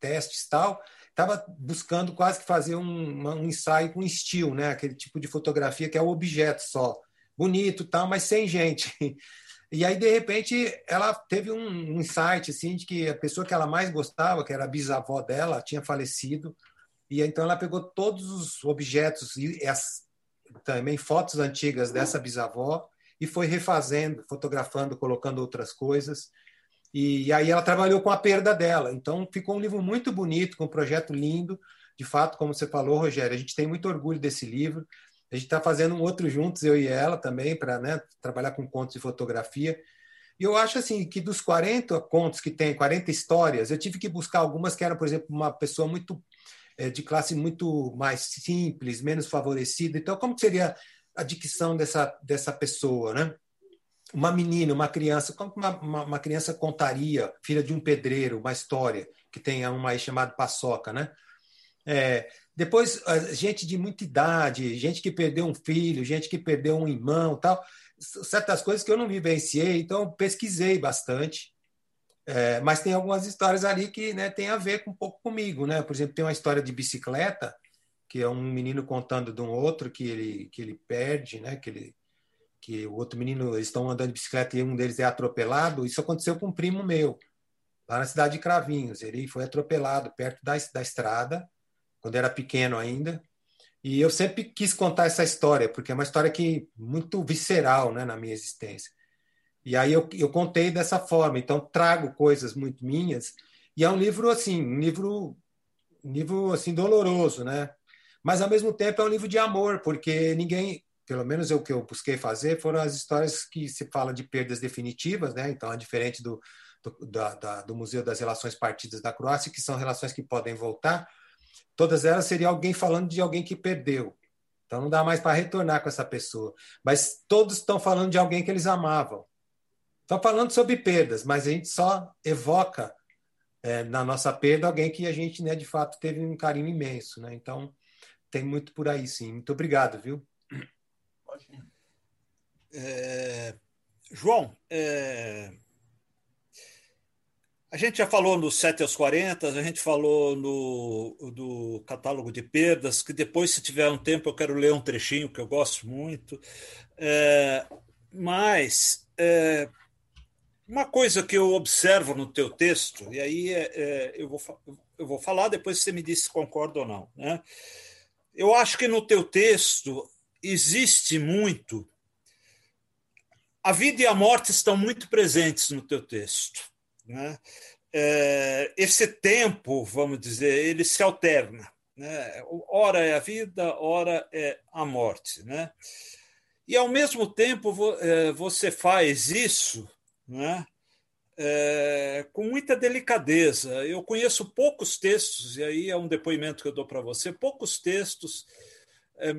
testes tal, estava buscando quase que fazer um, um ensaio com estilo, né, aquele tipo de fotografia que é o objeto só, bonito tal, mas sem gente. E aí, de repente, ela teve um insight assim, de que a pessoa que ela mais gostava, que era a bisavó dela, tinha falecido. E então ela pegou todos os objetos e as, também fotos antigas dessa bisavó e foi refazendo, fotografando, colocando outras coisas. E, e aí ela trabalhou com a perda dela. Então ficou um livro muito bonito, com um projeto lindo. De fato, como você falou, Rogério, a gente tem muito orgulho desse livro. A gente está fazendo um outro juntos, eu e ela também, para né, trabalhar com contos e fotografia. E eu acho assim que dos 40 contos que tem, 40 histórias, eu tive que buscar algumas que eram, por exemplo, uma pessoa muito é, de classe muito mais simples, menos favorecida. Então, como seria a dicção dessa, dessa pessoa, né? Uma menina, uma criança, como uma, uma, uma criança contaria, filha de um pedreiro, uma história que tem uma aí chamada Paçoca, né? É, depois, gente de muita idade, gente que perdeu um filho, gente que perdeu um irmão, tal, certas coisas que eu não vivenciei, então pesquisei bastante É, mas tem algumas histórias ali que né, tem a ver com, um pouco comigo, né? Por exemplo, tem uma história de bicicleta que é um menino contando de um outro que ele que ele perde, né? Que ele que o outro menino eles estão andando de bicicleta e um deles é atropelado. Isso aconteceu com um primo meu lá na cidade de Cravinhos. Ele foi atropelado perto da, da estrada quando era pequeno ainda. E eu sempre quis contar essa história porque é uma história que muito visceral, né, na minha existência. E aí eu, eu contei dessa forma, então trago coisas muito minhas. E é um livro assim, um livro, um livro assim doloroso, né? Mas ao mesmo tempo é um livro de amor, porque ninguém, pelo menos o que eu busquei fazer, foram as histórias que se fala de perdas definitivas, né? Então é diferente do, do, da, da, do Museu das Relações Partidas da Croácia, que são relações que podem voltar. Todas elas seria alguém falando de alguém que perdeu. Então não dá mais para retornar com essa pessoa. Mas todos estão falando de alguém que eles amavam. Estão falando sobre perdas, mas a gente só evoca é, na nossa perda alguém que a gente, né, de fato, teve um carinho imenso. Né? Então, tem muito por aí, sim. Muito obrigado, viu? É, João, é, a gente já falou no 7 aos 40, a gente falou no do catálogo de perdas, que depois, se tiver um tempo, eu quero ler um trechinho que eu gosto muito. É, mas é, uma coisa que eu observo no teu texto, e aí é, é, eu, vou, eu vou falar, depois você me diz se concorda ou não. Né? Eu acho que no teu texto existe muito. A vida e a morte estão muito presentes no teu texto. Né? É, esse tempo, vamos dizer, ele se alterna. Né? Ora é a vida, ora é a morte. Né? E, ao mesmo tempo, é, você faz isso né? É, com muita delicadeza. Eu conheço poucos textos, e aí é um depoimento que eu dou para você, poucos textos é,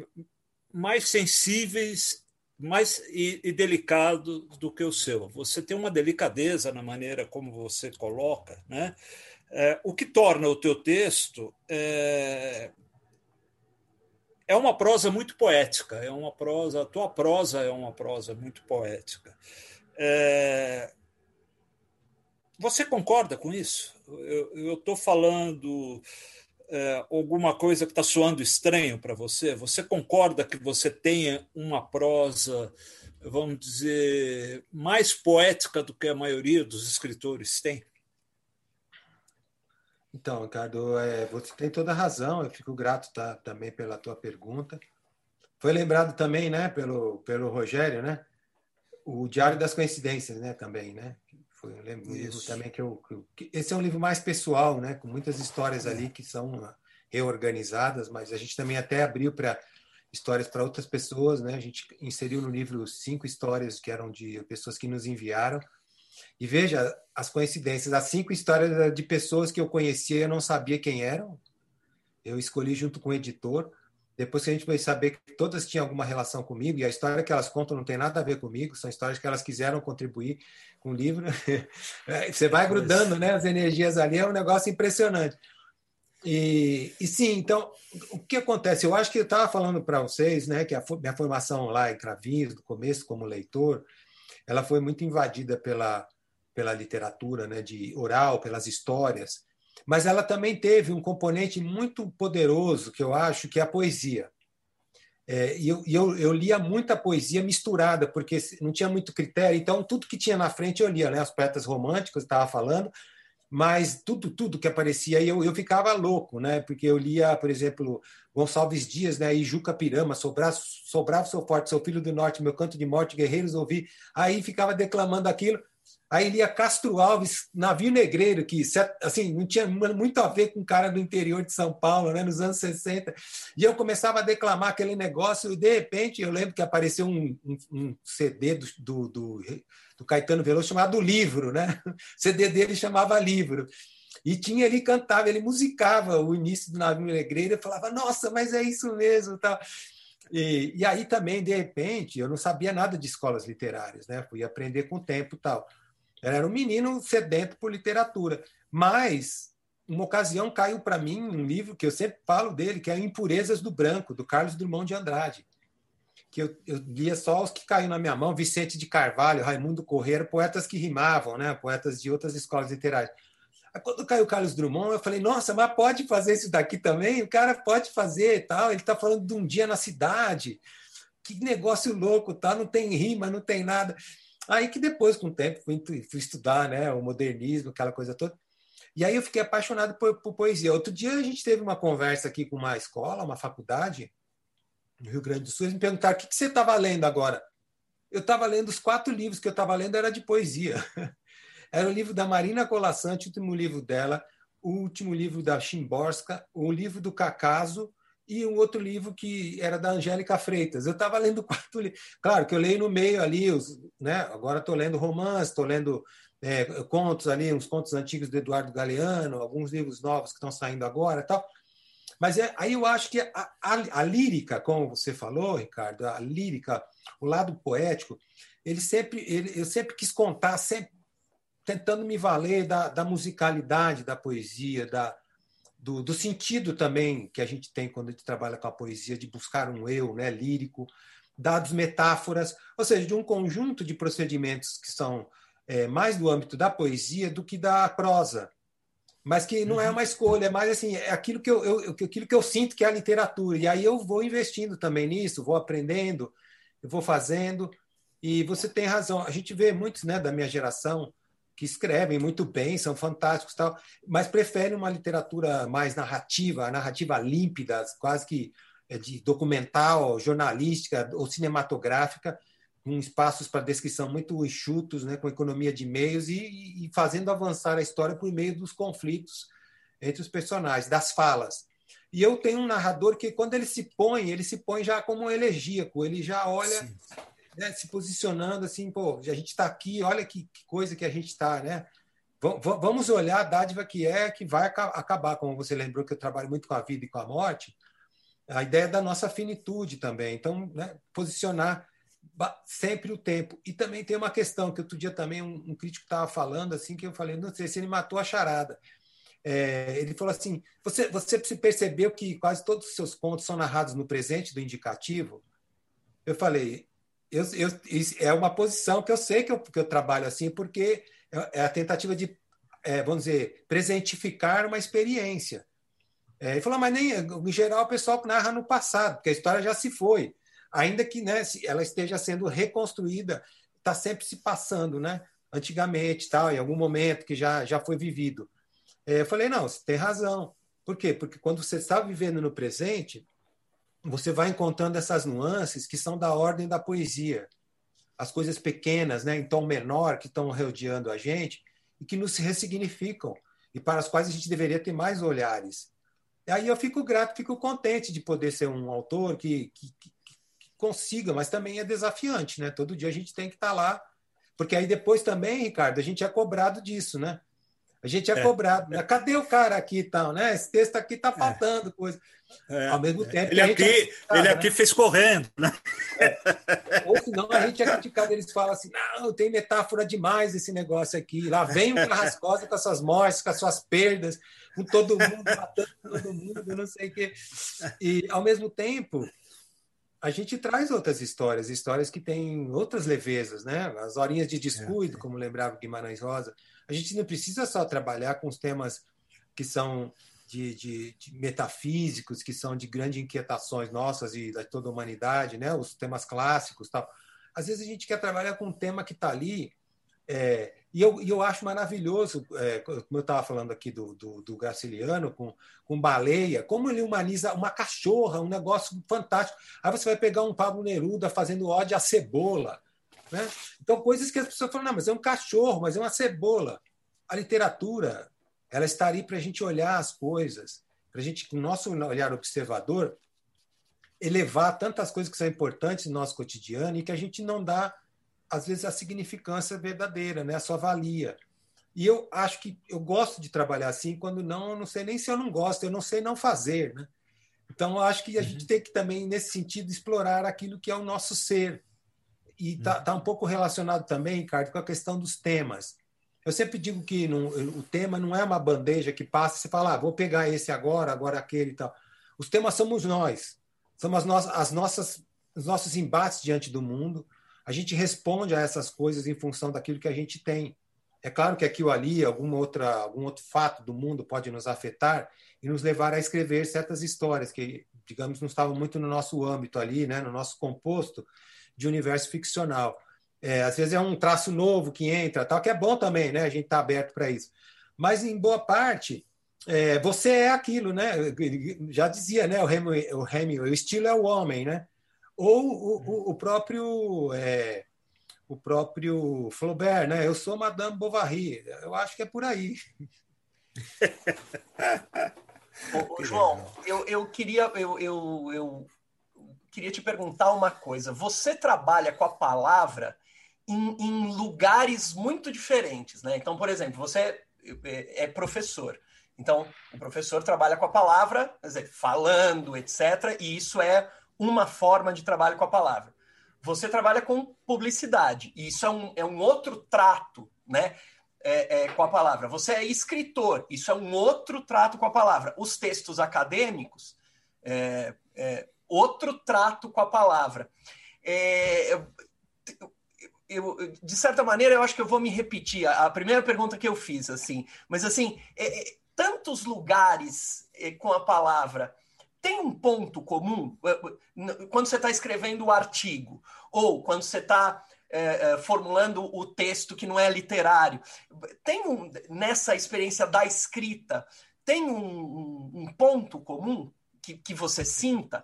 mais sensíveis mais e, e delicados do que o seu. Você tem uma delicadeza na maneira como você coloca, né? É, o que torna o teu texto é, é uma prosa muito poética, é uma prosa, a tua prosa é uma prosa muito poética. É... Você concorda com isso? Eu estou falando é, alguma coisa que está soando estranho para você? Você concorda que você tenha uma prosa, vamos dizer, mais poética do que a maioria dos escritores tem? Então, Ricardo, é, você tem toda a razão. Eu fico grato tá, também pela tua pergunta. Foi lembrado também, né, pelo, pelo Rogério, né? o Diário das Coincidências, né, também, né? Foi um livro também que eu, que, esse é um livro mais pessoal, né, com muitas histórias é. ali que são ah, reorganizadas, mas a gente também até abriu para histórias para outras pessoas, né? A gente inseriu no livro cinco histórias que eram de pessoas que nos enviaram. E veja as coincidências, as cinco histórias de pessoas que eu conhecia e eu não sabia quem eram. Eu escolhi junto com o editor depois que a gente foi saber que todas tinham alguma relação comigo, e a história que elas contam não tem nada a ver comigo, são histórias que elas quiseram contribuir com o livro. É, você vai grudando né, as energias ali, é um negócio impressionante. E, e sim, então, o que acontece? Eu acho que eu estava falando para vocês né, que a minha formação lá em Cravinhos, no começo, como leitor, ela foi muito invadida pela, pela literatura né, de oral, pelas histórias mas ela também teve um componente muito poderoso, que eu acho, que é a poesia. É, e eu, eu, eu, lia muita poesia misturada, porque não tinha muito critério, então tudo que tinha na frente eu lia, né? Os poetas românticos estava falando, mas tudo tudo que aparecia eu, eu ficava louco, né? Porque eu lia, por exemplo, Gonçalves Dias, né? E Juca Pirama, Sobrava, Sobrava Sou Forte, Sou Filho do Norte, Meu Canto de Morte, Guerreiros ouvi, aí ficava declamando aquilo. Aí lia Castro Alves, navio negreiro, que assim, não tinha muito a ver com o cara do interior de São Paulo, né, nos anos 60. E eu começava a declamar aquele negócio, e de repente eu lembro que apareceu um, um, um CD do, do, do, do, Caetano Veloso chamado Livro, né? O CD dele chamava Livro. E tinha ele cantava, ele musicava o início do navio negreiro, eu falava, nossa, mas é isso mesmo, tal. E, e aí também, de repente, eu não sabia nada de escolas literárias, né? Fui aprender com o tempo tal. Era um menino sedento por literatura. Mas, uma ocasião, caiu para mim um livro que eu sempre falo dele, que é Impurezas do Branco, do Carlos Drummond de Andrade. que eu, eu lia só os que caíram na minha mão, Vicente de Carvalho, Raimundo Correia, poetas que rimavam, né? poetas de outras escolas literárias. Quando caiu Carlos Drummond, eu falei, nossa, mas pode fazer isso daqui também? O cara pode fazer tal. Ele está falando de um dia na cidade. Que negócio louco, tá? não tem rima, não tem nada. Aí que depois, com o tempo, fui, fui estudar né, o modernismo, aquela coisa toda. E aí eu fiquei apaixonado por, por, poesia. Outro dia a gente teve uma conversa aqui com uma escola, uma faculdade, no Rio Grande do Sul, me perguntaram o que, que você estava lendo agora. Eu estava lendo os quatro livros que eu estava lendo, era de poesia. Era o livro da Marina Colassante, o último livro dela, o último livro da Chimborska, o livro do Cacaso e um outro livro que era da Angélica Freitas. Eu estava lendo quatro livros. Claro que eu leio no meio ali, os, né? agora estou lendo romance, estou lendo é, contos ali, uns contos antigos do Eduardo Galeano, alguns livros novos que estão saindo agora tal. Mas é, aí eu acho que a, a, a, lírica, como você falou, Ricardo, a lírica, o lado poético, ele sempre, ele, eu sempre quis contar, sempre tentando me valer da, da musicalidade da poesia, da, do, do, sentido também que a gente tem quando a gente trabalha com a poesia, de buscar um eu né, lírico, dados metáforas, ou seja, de um conjunto de procedimentos que são é, mais do âmbito da poesia do que da prosa, mas que não é uhum. uma escolha, é mais assim, é aquilo que eu, eu, aquilo que eu sinto que é a literatura, e aí eu vou investindo também nisso, vou aprendendo, eu vou fazendo, e você tem razão, a gente vê muitos né, da minha geração, que escrevem muito bem, são fantásticos, tal, mas preferem uma literatura mais narrativa, narrativa límpida, quase que é, de documental, jornalística ou cinematográfica, com espaços para descrição muito enxutos, né, com economia de meios e, e fazendo avançar a história por meio dos conflitos entre os personagens, das falas. E eu tenho um narrador que, quando ele se põe, ele se põe já como um elegíaco, ele já olha Sim né, se posicionando assim, pô, a gente está aqui, olha que, que, coisa que a gente está, né? vamos olhar a dádiva que é, que vai acabar, como você lembrou que eu trabalho muito com a vida e com a morte, a ideia da nossa finitude também. Então, né, posicionar sempre o tempo. E também tem uma questão que outro dia também um, um crítico estava falando, assim, que eu falei, não sei se ele matou a charada. É, ele falou assim: você, você percebeu que quase todos os seus contos são narrados no presente do indicativo? Eu falei, eu, eu, é uma posição que eu sei que eu, que eu trabalho assim, porque é, é a tentativa de, é, vamos dizer, presentificar uma experiência. É, ele falou, mas nem, em geral o pessoal narra no passado, porque a história já se foi. Ainda que né, ela esteja sendo reconstruída, está sempre se passando, né? Antigamente, tal, em algum momento que já, já foi vivido. É, eu falei, não, você tem razão. Por quê? Porque quando você está vivendo no presente, você vai encontrando essas nuances que são da ordem da poesia. As coisas pequenas, né, em tom menor, que estão rodeando a gente e que nos ressignificam e para as quais a gente deveria ter mais olhares. E aí eu fico grato, fico contente de poder ser um autor que, que, que, que consiga, mas também é desafiante, né? Todo dia a gente tem que estar tá lá, porque aí depois também, Ricardo, a gente é cobrado disso, né? A gente é, é cobrado. Né? Cadê o cara aqui e tal, né? Esse texto aqui está é. faltando coisa. É. Ao mesmo tempo. Ele, aqui, é ele né? aqui fez correndo, né? Ou senão a gente é criticado, eles falam assim: não, tem metáfora demais esse negócio aqui. Lá vem o Carrascosa com as suas mortes, com as suas perdas, com todo mundo matando todo mundo, não sei o quê. E, ao mesmo tempo, a gente traz outras histórias, histórias que têm outras levezas, né? As horinhas de descuido, como lembrava Guimarães Rosa a gente não precisa só trabalhar com os temas que são de, de, de, metafísicos, que são de grandes inquietações nossas e da toda a humanidade, né? os temas clássicos tal. Às vezes a gente quer trabalhar com um tema que está ali, é, e, eu, e eu acho maravilhoso, é, como eu estava falando aqui do, do, do Graciliano, com, com baleia, como ele humaniza uma cachorra, um negócio fantástico. Aí você vai pegar um Pablo Neruda fazendo ódio à cebola, né? Então, coisas que as pessoas falam, não, mas é um cachorro, mas é uma cebola. A literatura, ela está ali para a gente olhar as coisas, para a gente, com o nosso olhar observador, elevar tantas coisas que são importantes no nosso cotidiano e que a gente não dá, às vezes, a significância verdadeira, né? a sua valia. E eu acho que eu gosto de trabalhar assim, quando não, eu não sei nem se eu não gosto, eu não sei não fazer. Né? Então, eu acho que a uhum. gente tem que também, nesse sentido, explorar aquilo que é o nosso ser, e está tá um pouco relacionado também, Ricardo, com a questão dos temas. Eu sempre digo que não, o tema não é uma bandeja que passa e você fala, ah, vou pegar esse agora, agora aquele e tal. Os temas somos nós. São as, no as nossas os nossos embates diante do mundo, a gente responde a essas coisas em função daquilo que a gente tem. É claro que aqui ou ali, alguma outra, algum outro fato do mundo pode nos afetar e nos levar a escrever certas histórias que, digamos, não estavam muito no nosso âmbito ali, né, no nosso composto de universo ficcional. É, às vezes é um traço novo que entra, tal, que é bom também, né? A gente está aberto para isso. Mas em boa parte, é, você é aquilo, né? Já dizia, né? O Hemingway, o, Hemingway, o estilo é o homem, né? Ou o, o, o próprio é, o próprio Flaubert, né? Eu sou Madame Bovary. Eu acho que é por aí. Ô, João, eu, eu queria eu, eu, eu queria te perguntar uma coisa. Você trabalha com a palavra em, em lugares muito diferentes, né? Então, por exemplo, você é, é professor. Então, o professor trabalha com a palavra, dizer, falando, etc. E isso é uma forma de trabalho com a palavra. Você trabalha com publicidade, e isso é um, é um outro trato, né? É, é, com a palavra. Você é escritor, isso é um outro trato com a palavra. Os textos acadêmicos, é, é outro trato com a palavra. É, eu, eu, de certa maneira, eu acho que eu vou me repetir a, a primeira pergunta que eu fiz, assim. Mas, assim, é, tantos lugares com a palavra tem um ponto comum quando você está escrevendo o artigo ou quando você está é, é, formulando o texto que não é literário. Tem um, nessa experiência da escrita, tem um, um ponto comum que, que, você sinta?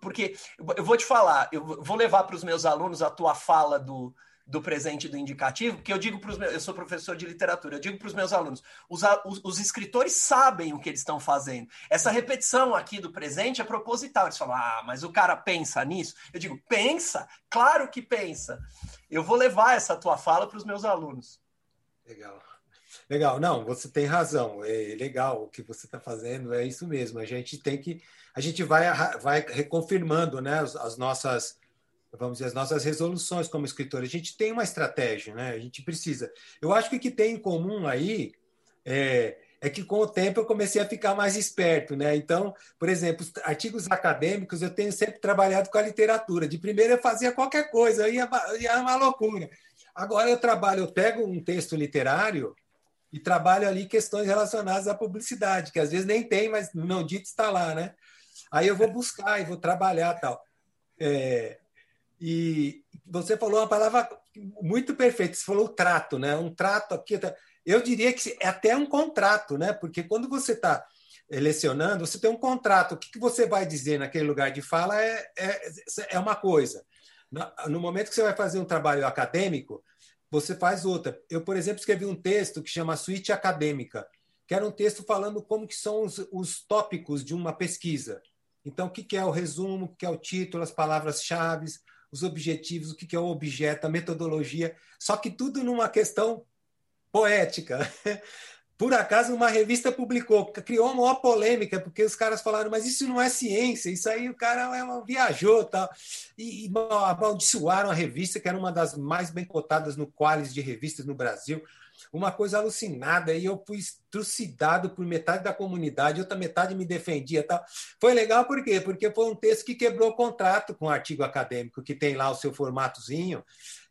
Porque eu vou te falar, eu vou levar para os meus alunos a tua fala do, do presente do indicativo, porque eu digo para os meus, eu sou professor de literatura, eu digo para os meus alunos, os, os, os, escritores sabem o que eles estão fazendo. Essa repetição aqui do presente é proposital. Eles falam, ah, mas o cara pensa nisso? Eu digo, pensa, claro que pensa. Eu vou levar essa tua fala para os meus alunos. Legal. Legal, não, você tem razão. É legal o que você está fazendo, é isso mesmo. A gente tem que, a gente vai, vai reconfirmando, né, as, as nossas vamos dizer, as nossas resoluções como escritores. A gente tem uma estratégia, né? A gente precisa. Eu acho que o que tem em comum aí é, é que com o tempo eu comecei a ficar mais esperto, né? Então, por exemplo, artigos acadêmicos eu tenho sempre trabalhado com a literatura. De primeira eu fazia qualquer coisa, ia, ia uma loucura. Agora eu trabalho, eu pego um texto literário e trabalho ali questões relacionadas à publicidade, que às vezes nem tem, mas não dito está lá, né? Aí eu vou buscar e vou trabalhar tal. É, e você falou uma palavra muito perfeita, você falou trato, né? Um trato aqui. Eu diria que é até um contrato, né? Porque quando você está lecionando, você tem um contrato. O que, você vai dizer naquele lugar de fala é, é, é uma coisa. No momento que você vai fazer um trabalho acadêmico, você faz outra. Eu, por exemplo, escrevi um texto que chama Suíte Acadêmica, que era um texto falando como que são os, os tópicos de uma pesquisa. Então, o que é o resumo, o que é o título, as palavras-chave, os objetivos, o que é o objeto, a metodologia, só que tudo numa questão poética. Por acaso, uma revista publicou, criou uma polêmica, porque os caras falaram, mas isso não é ciência, isso aí o cara é uma, viajou tal. E, e amaldiçoaram a revista, que era uma das mais bem cotadas no Qualis de revistas no Brasil uma coisa alucinada. E eu fui trucidado por metade da comunidade, outra metade me defendia. Tal. Foi legal por quê? Porque foi um texto que quebrou o contrato com o artigo acadêmico, que tem lá o seu formatozinho.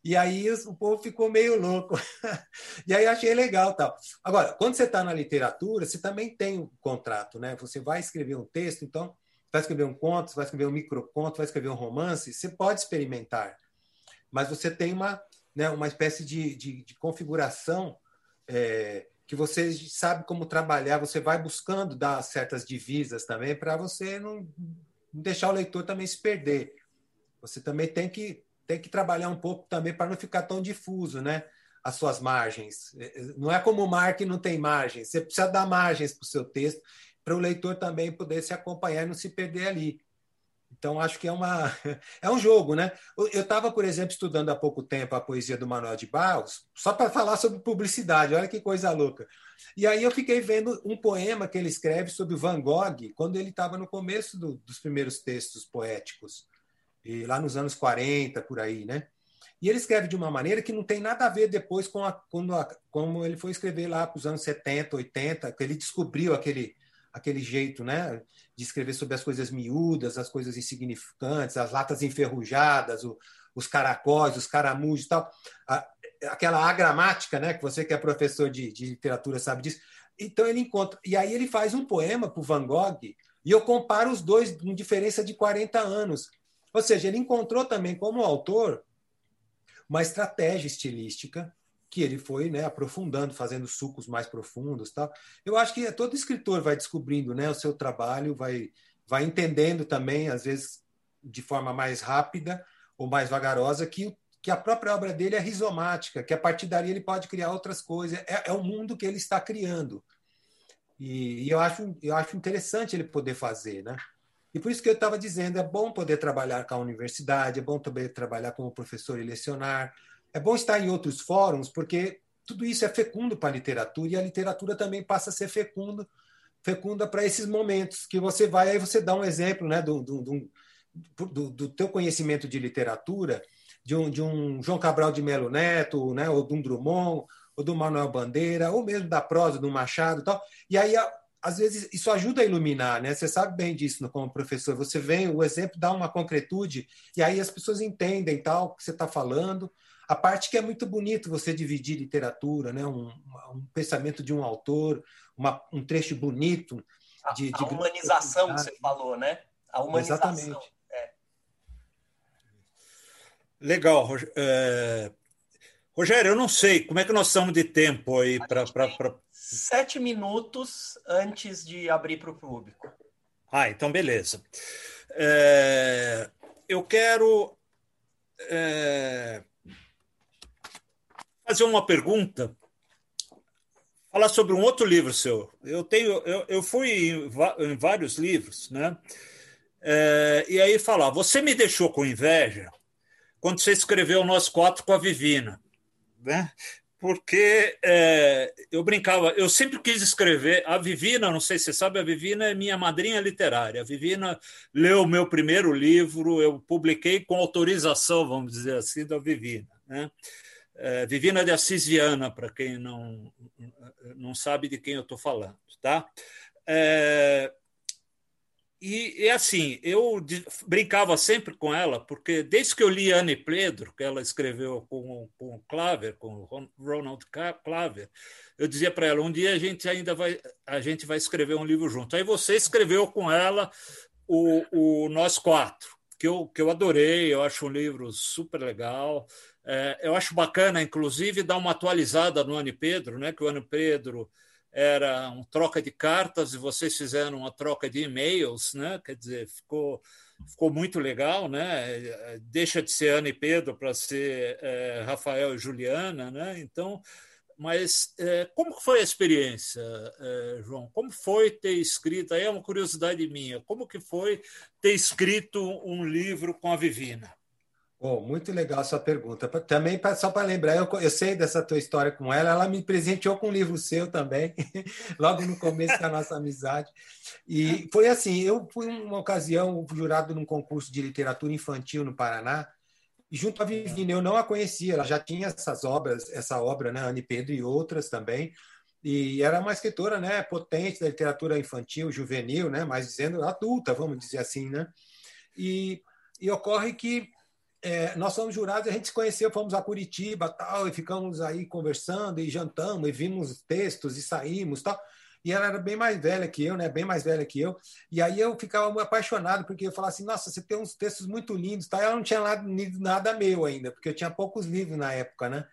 E aí o povo ficou meio louco. e aí achei legal tal. Agora, quando você está na literatura, você também tem um contrato, né? Você vai escrever um texto, então vai escrever um conto, vai escrever um microconto, vai escrever um romance, você pode experimentar. Mas você tem uma, né, uma espécie de, de, de configuração é, que você sabe como trabalhar, você vai buscando dar certas divisas também para você não, deixar o leitor também se perder. Você também tem que, tem que trabalhar um pouco também para não ficar tão difuso, né? As suas margens. É, é, não é como o Mark não tem margens. Você precisa dar margens para o seu texto para o leitor também poder se acompanhar e não se perder ali. Então, acho que é, uma, é um jogo, né? Eu estava, por exemplo, estudando há pouco tempo a poesia do Manuel de Barros, só para falar sobre publicidade, olha que coisa louca. E aí eu fiquei vendo um poema que ele escreve sobre Van Gogh, quando ele estava no começo do, dos primeiros textos poéticos, e lá nos anos 40, por aí, né? E ele escreve de uma maneira que não tem nada a ver depois com a, quando a, como ele foi escrever lá para os anos 70, 80, que ele descobriu aquele aquele jeito, né? De escrever sobre as coisas miúdas, as coisas insignificantes, as latas enferrujadas, o, os caracóis, os caramujos e tal. A, aquela agramática, né? Que você que é professor de, de literatura sabe disso. Então ele encontra. E aí ele faz um poema para Van Gogh, e eu comparo os dois com diferença de 40 anos. Ou seja, ele encontrou também, como autor, uma estratégia estilística que ele foi né, aprofundando, fazendo sucos mais profundos. Tal. Eu acho que todo escritor vai descobrindo né, o seu trabalho, vai, vai entendendo também, às vezes de forma mais rápida ou mais vagarosa, que, que a própria obra dele é rizomática, que a partir dali ele pode criar outras coisas. É, é o mundo que ele está criando. E, e, eu, acho, eu acho interessante ele poder fazer. Né? E por isso que eu estava dizendo, é bom poder trabalhar com a universidade, é bom também trabalhar como professor e lecionar, é bom estar em outros fóruns, porque tudo isso é fecundo para a literatura e a literatura também passa a ser fecundo, fecunda para esses momentos que você vai, aí você dá um exemplo né, do, do, do, do teu conhecimento de literatura, de um, de um João Cabral de Melo Neto, né, ou de um Drummond, ou do Manuel Bandeira, ou mesmo da prosa do Machado e tal. E aí, às vezes, isso ajuda a iluminar, né? Você sabe bem disso como professor. Você vem, o exemplo dá uma concretude, e aí as pessoas entendem tal o que você está falando. A parte que é muito bonito você dividir literatura, né? um, um pensamento de um autor, uma, um trecho bonito. De, a, a humanização que você falou, né? A humanização. Exatamente. É. Legal. É... Rogério, eu não sei como é que nós estamos de tempo aí para. Pra... Sete minutos antes de abrir para o público. Ah, então beleza. É... Eu quero. É fazer uma pergunta, falar sobre um outro livro seu. Eu tenho, eu, eu fui em, em vários livros, né? É, e aí falar, você me deixou com inveja quando você escreveu Nós Quatro com a Vivina, né? Porque é, eu brincava, eu sempre quis escrever. A Vivina, não sei se você sabe, a Vivina é minha madrinha literária. A Vivina leu o meu primeiro livro, eu publiquei com autorização, vamos dizer assim, da Vivina. Né? É, Vivina de Assis Viana, para quem não, não sabe de quem eu estou falando. Tá? É, e, e, assim, eu brincava sempre com ela, porque desde que eu li Anne Pedro, que ela escreveu com, com o Claver, com o Ronald Claver, eu dizia para ela: um dia a gente ainda vai, a gente vai escrever um livro junto. Aí você escreveu com ela o, o Nós Quatro, que eu, que eu adorei, eu acho um livro super legal. É, eu acho bacana, inclusive, dar uma atualizada no Ano Pedro, né? que o Ano Pedro era um troca de cartas e vocês fizeram uma troca de e-mails, né? quer dizer, ficou, ficou muito legal, né? deixa de ser Ana e Pedro para ser é, Rafael e Juliana, né? então, mas é, como foi a experiência, é, João? Como foi ter escrito, aí é uma curiosidade minha, como que foi ter escrito um livro com a Vivina? Oh, muito legal a sua pergunta. Também, só para lembrar, eu, eu, sei dessa tua história com ela, ela me presenteou com um livro seu também, logo no começo da nossa amizade. E foi assim: eu fui uma ocasião jurado num concurso de literatura infantil no Paraná, e junto à Vivina, eu não a conhecia, ela já tinha essas obras, essa obra, né, Anne Pedro e outras também, e era uma escritora né, potente da literatura infantil, juvenil, né, mas dizendo adulta, vamos dizer assim. Né? E, e ocorre que é, nós fomos jurados, a gente se conheceu, fomos a Curitiba tal, e ficamos aí conversando e jantamos e vimos textos e saímos tal. E ela era bem mais velha que eu, né? Bem mais velha que eu. E aí eu ficava apaixonado, porque eu falava assim, nossa, você tem uns textos muito lindos, tá? Ela não tinha nada meu ainda, porque eu tinha poucos livros na época, né?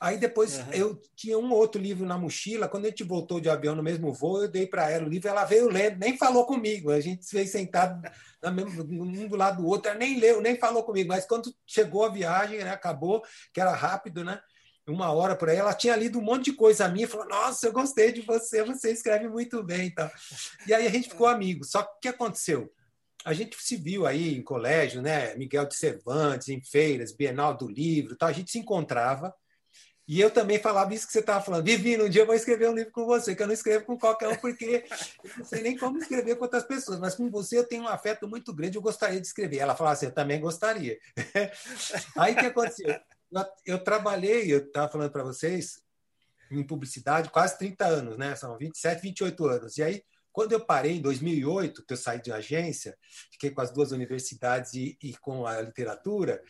Aí depois uhum. eu tinha um outro livro na mochila. Quando a gente voltou de avião no mesmo voo, eu dei para ela o livro. Ela veio lendo, nem falou comigo. A gente veio sentado um do lado do outro. Ela nem leu, nem falou comigo. Mas quando chegou a viagem, né, acabou, que era rápido, né? Uma hora por aí, ela tinha lido um monte de coisa minha. Falou: Nossa, eu gostei de você, você escreve muito bem. Então. E aí a gente ficou amigo. Só que o que aconteceu? a gente se viu aí em colégio, né? Miguel de Cervantes, em feiras, Bienal do Livro, tal. a gente se encontrava e eu também falava isso que você estava falando. Divino, um dia eu vou escrever um livro com você, que eu não escrevo com qualquer um, porque eu não sei nem como escrever com outras pessoas, mas com você eu tenho um afeto muito grande, eu gostaria de escrever. Ela falava assim, eu também gostaria. Aí o que aconteceu? Eu, eu trabalhei, eu estava falando para vocês, em publicidade quase 30 anos, né? São 27, 28 anos. E aí quando eu parei em 2008, que eu saí de agência, fiquei com as duas universidades e, e com a literatura,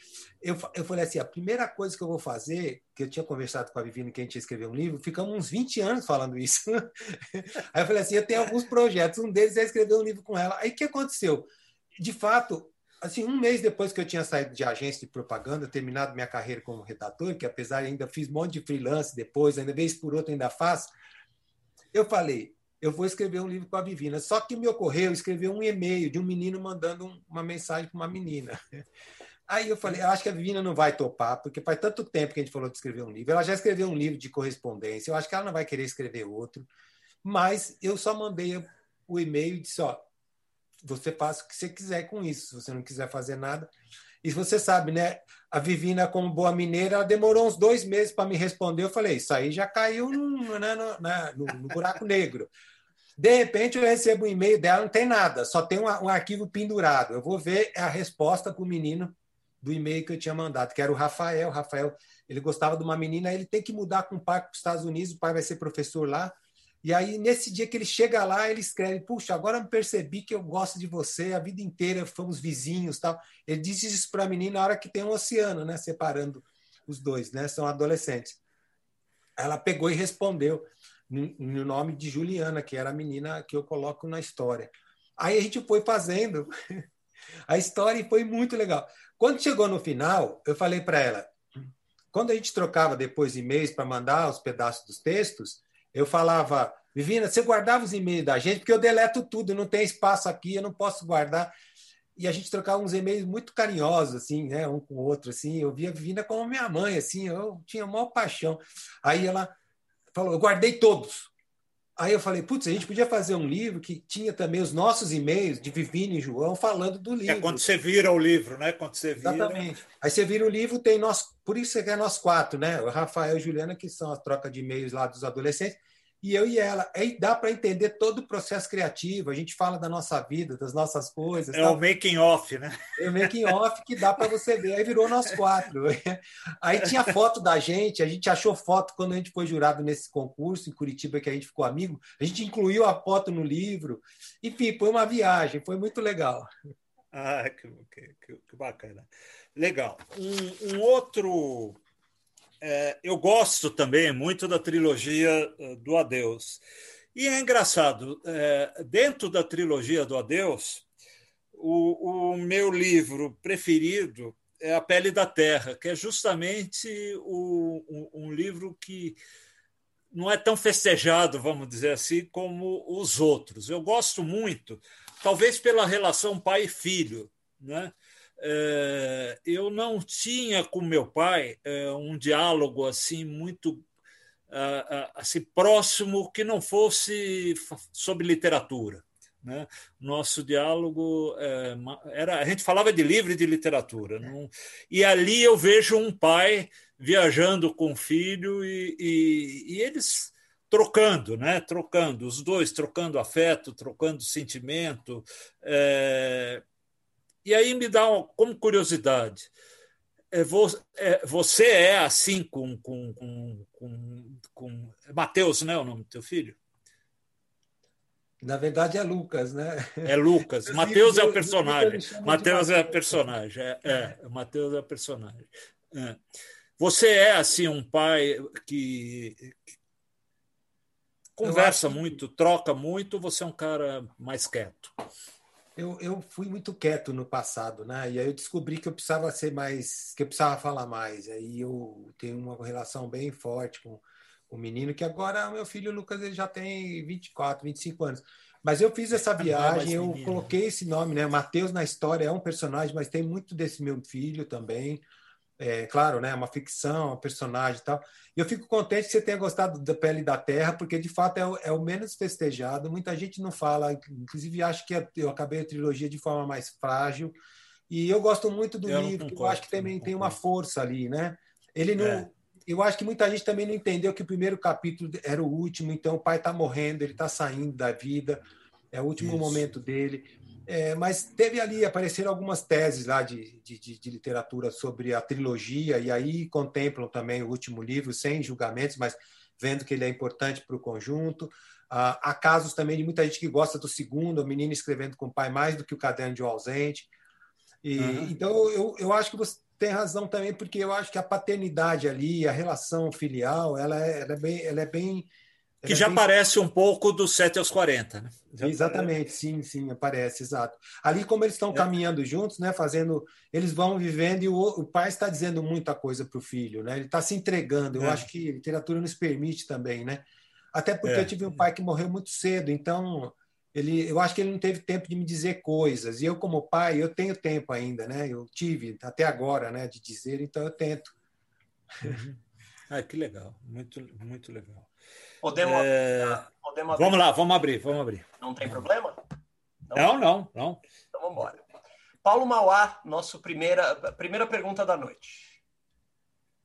eu, eu falei assim: a primeira coisa que eu vou fazer, que eu tinha conversado com a Vivina, que a gente ia escrever um livro, ficamos uns 20 anos falando isso. Aí eu falei assim: eu tenho alguns projetos, um deles é escrever um livro com ela. Aí o que aconteceu? De fato, assim, um mês depois que eu tinha saído de agência de propaganda, terminado minha carreira como redator, que apesar ainda fiz um monte de freelance depois, ainda vez por outra ainda faço, eu falei, eu vou escrever um livro com a Vivina. Só que me ocorreu escrever um e-mail de um menino mandando uma mensagem para uma menina. Aí eu falei, acho que a Vivina não vai topar, porque faz tanto tempo que a gente falou de escrever um livro. Ela já escreveu um livro de correspondência, eu acho que ela não vai querer escrever outro. Mas eu só mandei o e-mail e disse: ó, você faz o que você quiser com isso, se você não quiser fazer nada. E você sabe, né? A Vivina, como boa mineira, ela demorou uns dois meses para me responder. Eu falei, isso aí já caiu no, né, no, né, no, no buraco negro. De repente, eu recebo um e-mail dela, não tem nada, só tem um, um arquivo pendurado. Eu vou ver a resposta para o menino do e-mail que eu tinha mandado, que era o Rafael. Rafael, ele gostava de uma menina, ele tem que mudar com o pai para os Estados Unidos, o pai vai ser professor lá. E aí, nesse dia que ele chega lá, ele escreve: Puxa, agora eu percebi que eu gosto de você, a vida inteira fomos vizinhos. tal. Ele diz isso para a menina na hora que tem um oceano, né, separando os dois, né, são adolescentes. Ela pegou e respondeu no nome de Juliana, que era a menina que eu coloco na história. Aí a gente foi fazendo a história e foi muito legal. Quando chegou no final, eu falei para ela: quando a gente trocava depois e-mails para mandar os pedaços dos textos, eu falava, Vivina, você guardava os e-mails da gente, porque eu deleto tudo, não tem espaço aqui, eu não posso guardar. E a gente trocava uns e-mails muito carinhosos, assim, né, um com o outro, assim. Eu via a Vivina como minha mãe, assim, eu tinha maior paixão. Aí ela falou, eu guardei todos. Aí eu falei, putz, a gente podia fazer um livro que tinha também os nossos e-mails de Vivina e João falando do livro. É quando você vira o livro, né? Quando você vira. Exatamente. Aí você vira o livro, tem nós, por isso que é nós quatro, né? O Rafael e Juliana, que são a troca de e-mails lá dos adolescentes e eu e ela. Aí dá para entender todo o processo criativo. A gente fala da nossa vida, das nossas coisas. É tal. o making off, né? É o making off que dá para você ver. Aí virou nós quatro. Aí tinha foto da gente. A gente achou foto quando a gente foi jurado nesse concurso em Curitiba que a gente ficou amigo. A gente incluiu a foto no livro. Enfim, foi uma viagem. Foi muito legal. Ah, que, que, que bacana. Legal. Um, um outro é, eu gosto também muito da trilogia eh, do Adeus. E é engraçado, é, dentro da trilogia do Adeus, o, o, meu livro preferido é A Pele da Terra, que é justamente o, um, um livro que não é tão festejado, vamos dizer assim, como os outros. Eu gosto muito, talvez pela relação pai filho, né? É, eu não tinha com meu pai é, um diálogo assim muito assim próximo que não fosse sobre literatura. Né? Nosso diálogo é, era a gente falava de livro e de literatura, não, e ali eu vejo um pai viajando com o filho e, e, e eles trocando, né? Trocando os dois, trocando afeto, trocando sentimento. É, e aí me dá uma, como curiosidade, é, é, você é assim com, com, com, com, com Mateus, né? O nome do teu filho? Na verdade é Lucas, né? É Lucas. Mateus é o personagem. Mateus é o personagem. É, é Mateus é o personagem. É. Você é assim um pai que, que conversa muito, troca muito. Você é um cara mais quieto eu, eu fui muito quieto no passado, né? E aí eu descobri que eu precisava ser mais, que eu precisava falar mais. Aí eu tenho uma relação bem forte com o menino, que agora meu filho Lucas ele já tem 24, 25 anos. Mas eu fiz essa é viagem, eu coloquei esse nome, né? Mateus na história é um personagem, mas tem muito desse meu filho também é, claro, né, uma ficção, um personagem e tal. E eu fico contente que você tenha gostado da Pele da Terra, porque de fato é o, é o menos festejado. Muita gente não fala, inclusive acha que eu acabei a trilogia de forma mais frágil. E eu gosto muito do eu livro, concordo, eu acho que também tem uma força ali, né? Ele não. É. Eu acho que muita gente também não entendeu que o primeiro capítulo era o último, então o pai está morrendo, ele está saindo da vida, é o último Isso. momento dele. É, mas teve ali, apareceram algumas teses lá de, de, de, literatura sobre a trilogia, e aí contemplam também o último livro, sem julgamentos, mas vendo que ele é importante para o conjunto. Uh, há casos também de muita gente que gosta do segundo, o menino escrevendo com o pai mais do que o caderno de um ausente. E, uhum. Então, eu, eu acho que você tem razão também, porque eu acho que a paternidade ali, a relação filial, ela é, ela é bem. Ela é bem que já parece um pouco dos 7 aos 40, né? Exatamente, sim, sim, aparece, exato. Ali, como eles estão é. caminhando juntos, né? Fazendo. Eles vão vivendo e o, o pai está dizendo muita coisa para o filho, né? Ele está se entregando. Eu é. acho que a literatura nos permite também, né? Até porque é. eu tive um pai que morreu muito cedo, então ele, eu acho que ele não teve tempo de me dizer coisas. E eu, como pai, eu tenho tempo ainda, né? Eu tive até agora, né, de dizer, então eu tento. Uhum. Ah, que legal, muito, muito legal. Podemos, é... podemos abrir? Vamos lá, vamos abrir, vamos abrir. Não tem problema? Não, não, não. Então vamos embora. Paulo Mauá, nossa primeira, primeira pergunta da noite.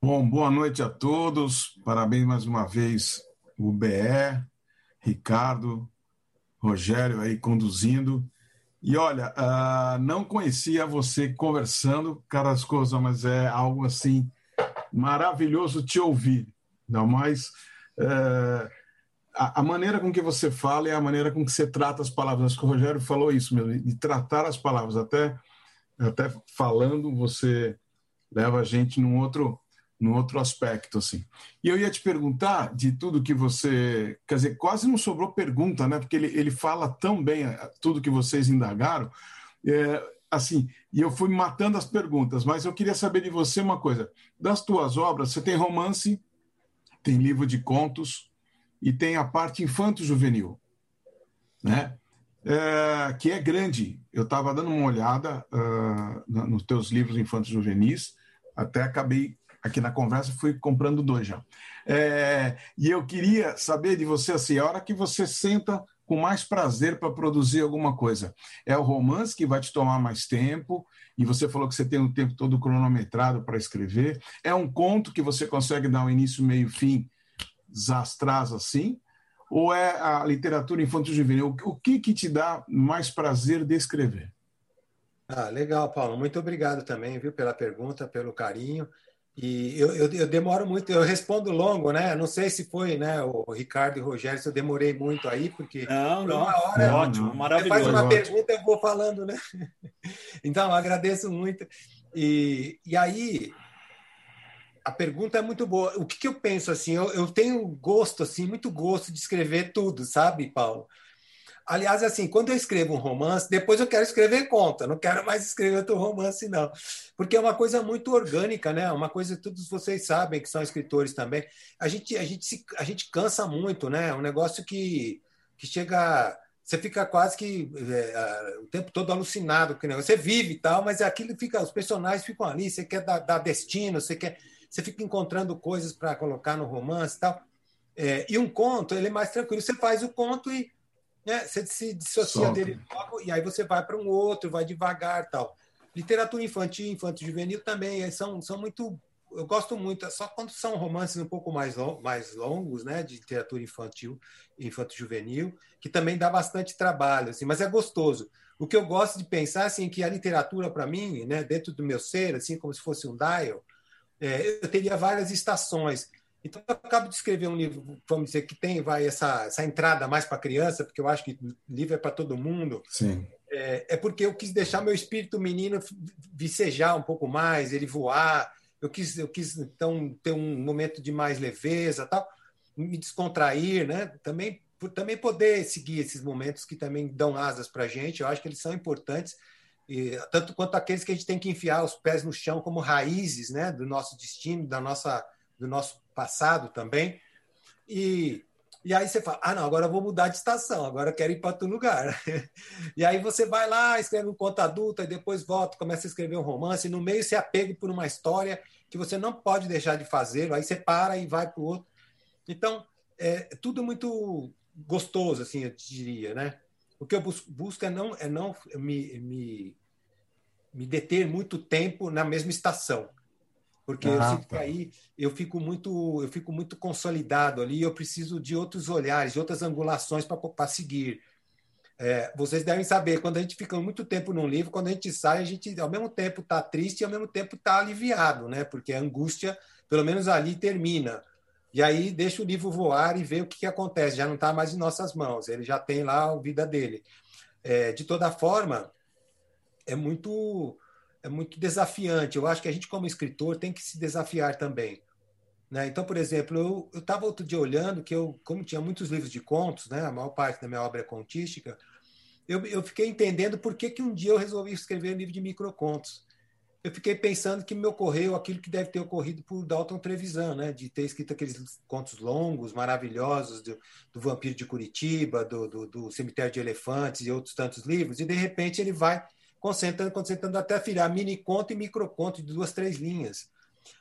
Bom, boa noite a todos. Parabéns mais uma vez, o BE, Ricardo, Rogério aí conduzindo. E olha, uh, não conhecia você conversando, Carascosa, mas é algo assim maravilhoso te ouvir. Ainda mais uh, a, a, maneira com que você fala e a maneira com que você trata as palavras. Acho que o Rogério falou isso mesmo, de tratar as palavras. Até, até falando, você leva a gente num outro no outro aspecto, assim. E eu ia te perguntar de tudo que você, quer dizer, quase não sobrou pergunta, né? Porque ele, ele fala tão bem tudo que vocês indagaram, é, assim, e eu fui matando as perguntas, mas eu queria saber de você uma coisa. Das tuas obras, você tem romance, tem livro de contos e tem a parte infanto-juvenil, né? É, que é grande. Eu estava dando uma olhada uh, nos teus livros infantos juvenis, até acabei aqui na conversa, fui comprando dois já. É, e eu queria saber de você assim, a hora que você senta com mais prazer para produzir alguma coisa. É o romance que vai te tomar mais tempo, e você falou que você tem o tempo todo cronometrado para escrever. É um conto que você consegue dar um início, meio, fim, zastraz assim? Ou é a literatura infantil juvenil? O que, que te dá mais prazer de escrever? Ah, legal, Paulo. Muito obrigado também, viu, pela pergunta, pelo carinho. E eu, eu, eu, demoro muito, eu respondo longo, né? Não sei se foi, né, o Ricardo e o Rogério, se eu demorei muito aí, porque. Não, não. Uma hora, é ótimo, maravilhoso. Você faz uma pergunta, eu vou falando, né? Então, agradeço muito. E, e aí, a pergunta é muito boa. O que, que eu penso assim? Eu, eu tenho gosto, assim, muito gosto de escrever tudo, sabe, Paulo? Aliás, assim, quando eu escrevo um romance, depois eu quero escrever conta, não quero mais escrever outro romance, não. Porque é uma coisa muito orgânica, né? Uma coisa que todos vocês sabem, que são escritores também. A gente, a gente, se, a gente cansa muito, né? É um negócio que, que chega. Você fica quase que é, o tempo todo alucinado com o negócio. Você vive e tal, mas aquilo fica. Os personagens ficam ali, você quer dar, dar destino, você quer. Você fica encontrando coisas para colocar no romance e tal. É, e um conto, ele é mais tranquilo. Você faz o conto e né? Você se dissocia Solta. dele logo e aí você vai para um outro, vai devagar tal. Literatura infantil, infantil juvenil também são, são muito. Eu gosto muito, só quando são romances um pouco mais, long, mais longos, né, de literatura infantil, infantil juvenil, que também dá bastante trabalho, assim, mas é gostoso. O que eu gosto de pensar assim que a literatura para mim, né, dentro do meu ser, assim como se fosse um dial, é, eu teria várias estações. Então, eu acabo de escrever um livro, vamos dizer, que tem vai, essa, essa entrada mais para criança, porque eu acho que livro é para todo mundo. Sim. É, é, porque eu quis deixar meu espírito menino vicejar um pouco mais, ele voar. Eu quis, eu quis então, ter um momento de mais leveza, tal, me descontrair, né? Também, por também poder seguir esses momentos que também dão asas para a gente. Eu acho que eles são importantes. E, tanto quanto aqueles que a gente tem que enfiar os pés no chão como raízes né, do nosso destino, da nossa, do nosso passado também. E, e aí você fala: ah, não, agora eu vou mudar de estação, agora eu quero ir para outro lugar. e aí você vai lá, escreve um conto adulto, e depois volta, começa a escrever um romance, e no meio você apega por uma história que você não pode deixar de fazer, aí você para e vai para o outro. Então, é tudo muito gostoso, assim, eu diria, né? O que eu busco é não, é não me, me, me deter muito tempo na mesma estação porque ah, eu sinto que tá. aí eu fico muito eu fico muito consolidado ali eu preciso de outros olhares de outras angulações para seguir é, vocês devem saber quando a gente fica muito tempo num livro quando a gente sai a gente ao mesmo tempo está triste e ao mesmo tempo está aliviado né porque a angústia pelo menos ali termina e aí deixa o livro voar e vê o que, que acontece. Já não está mais em nossas mãos, ele já tem lá a vida dele. É, de toda forma, é muito é muito desafiante. Eu acho que a gente, como escritor, tem que se desafiar também. Né? Então, por exemplo, eu estava outro dia olhando que eu, como tinha muitos livros de contos, né? a maior parte da minha obra é contística, eu, eu fiquei entendendo por que, que um dia eu resolvi escrever um livro de microcontos eu fiquei pensando que me ocorreu aquilo que deve ter ocorrido por Dalton Trevisan, né? de ter escrito aqueles contos longos, maravilhosos do, do Vampiro de Curitiba, do, do, do, Cemitério de Elefantes e outros tantos livros, e de repente ele vai concentrando, concentrando até virar mini conto e microconto de duas, três linhas.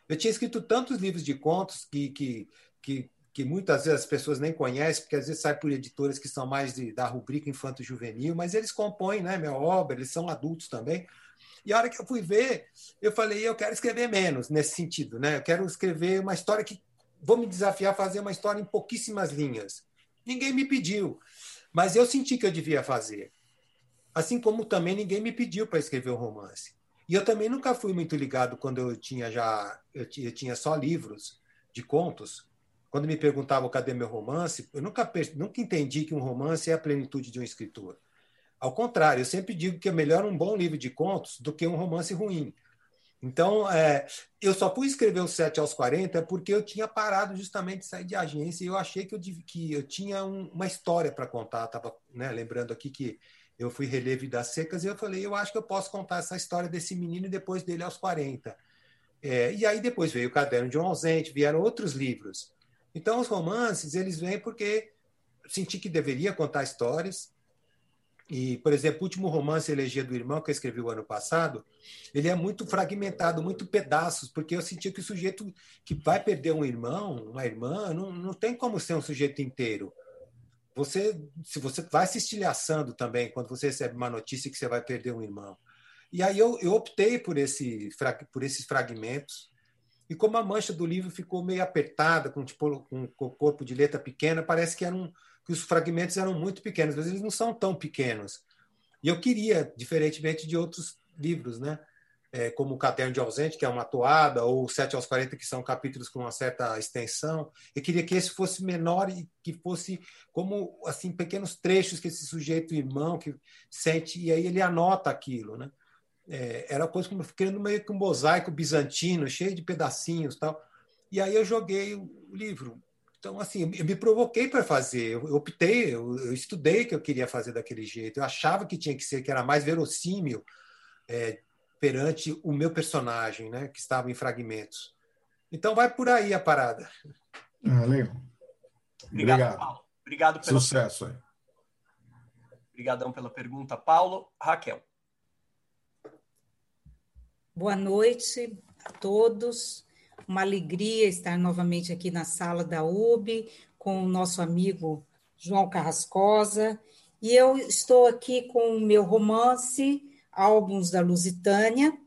Eu tinha escrito tantos livros de contos que, que, que, que muitas vezes as pessoas nem conhecem, porque às vezes sai por editoras que são mais de, da rubrica infanto-juvenil, mas eles compõem né, minha obra, eles são adultos também. E a hora que eu fui ver, eu falei, eu quero escrever menos nesse sentido, né? Eu quero escrever uma história que vou me desafiar a fazer uma história em pouquíssimas linhas. Ninguém me pediu, mas eu senti que eu devia fazer. Assim como também ninguém me pediu para escrever um romance. E eu também nunca fui muito ligado quando eu tinha já eu tinha só livros de contos. Quando me perguntavam cadê meu romance, eu nunca nunca entendi que um romance é a plenitude de um escritor. Ao contrário, eu sempre digo que é melhor um bom livro de contos do que um romance ruim. Então, é, eu só fui escrever o 7 aos 40 porque eu tinha parado justamente de sair de agência e eu achei que eu, que eu tinha um, uma história para contar. Estava né, lembrando aqui que eu fui reler Vidas Secas e eu falei, eu acho que eu posso contar essa história desse menino depois dele aos 40. É, e aí depois veio o Caderno de um Ausente, vieram outros livros. Então, os romances, eles vêm porque senti que deveria contar histórias, e, por exemplo, o último romance Elegia do Irmão, que eu escrevi o ano passado, ele é muito fragmentado, muito pedaços, porque eu sentia que o sujeito que vai perder um irmão, uma irmã, não, não tem como ser um sujeito inteiro. Você, se você vai se estilhaçando também quando você recebe uma notícia que você vai perder um irmão. E aí eu, eu optei por, esse, por esses fragmentos. E como a mancha do livro ficou meio apertada, com, tipo, com, o corpo de letra pequena, parece que era um, que os fragmentos eram muito pequenos, mas eles não são tão pequenos. E eu queria, diferentemente de outros livros, né? É, como o Caderno de Ausente, que é uma toada, ou 7 aos 40, que são capítulos com uma certa extensão. Eu queria que esse fosse menor e que fosse como assim pequenos trechos que esse sujeito irmão que sente, e aí ele anota aquilo. Né? É, era coisa como criando meio que um mosaico bizantino, cheio de pedacinhos tal. E aí eu joguei o livro então, assim, eu me provoquei para fazer, eu optei, eu, eu, estudei que eu queria fazer daquele jeito, eu achava que tinha que ser, que era mais verossímil é, perante o meu personagem, né, que estava em fragmentos. Então, vai por aí a parada. Ah, legal. Obrigado, Obrigado. Paulo. Obrigado pelo Sucesso aí. Obrigadão pela pergunta, Paulo. Raquel. Boa noite a todos. Uma alegria estar novamente aqui na sala da UB com o nosso amigo João Carrascosa. E eu estou aqui com o meu romance, Álbuns da Lusitânia,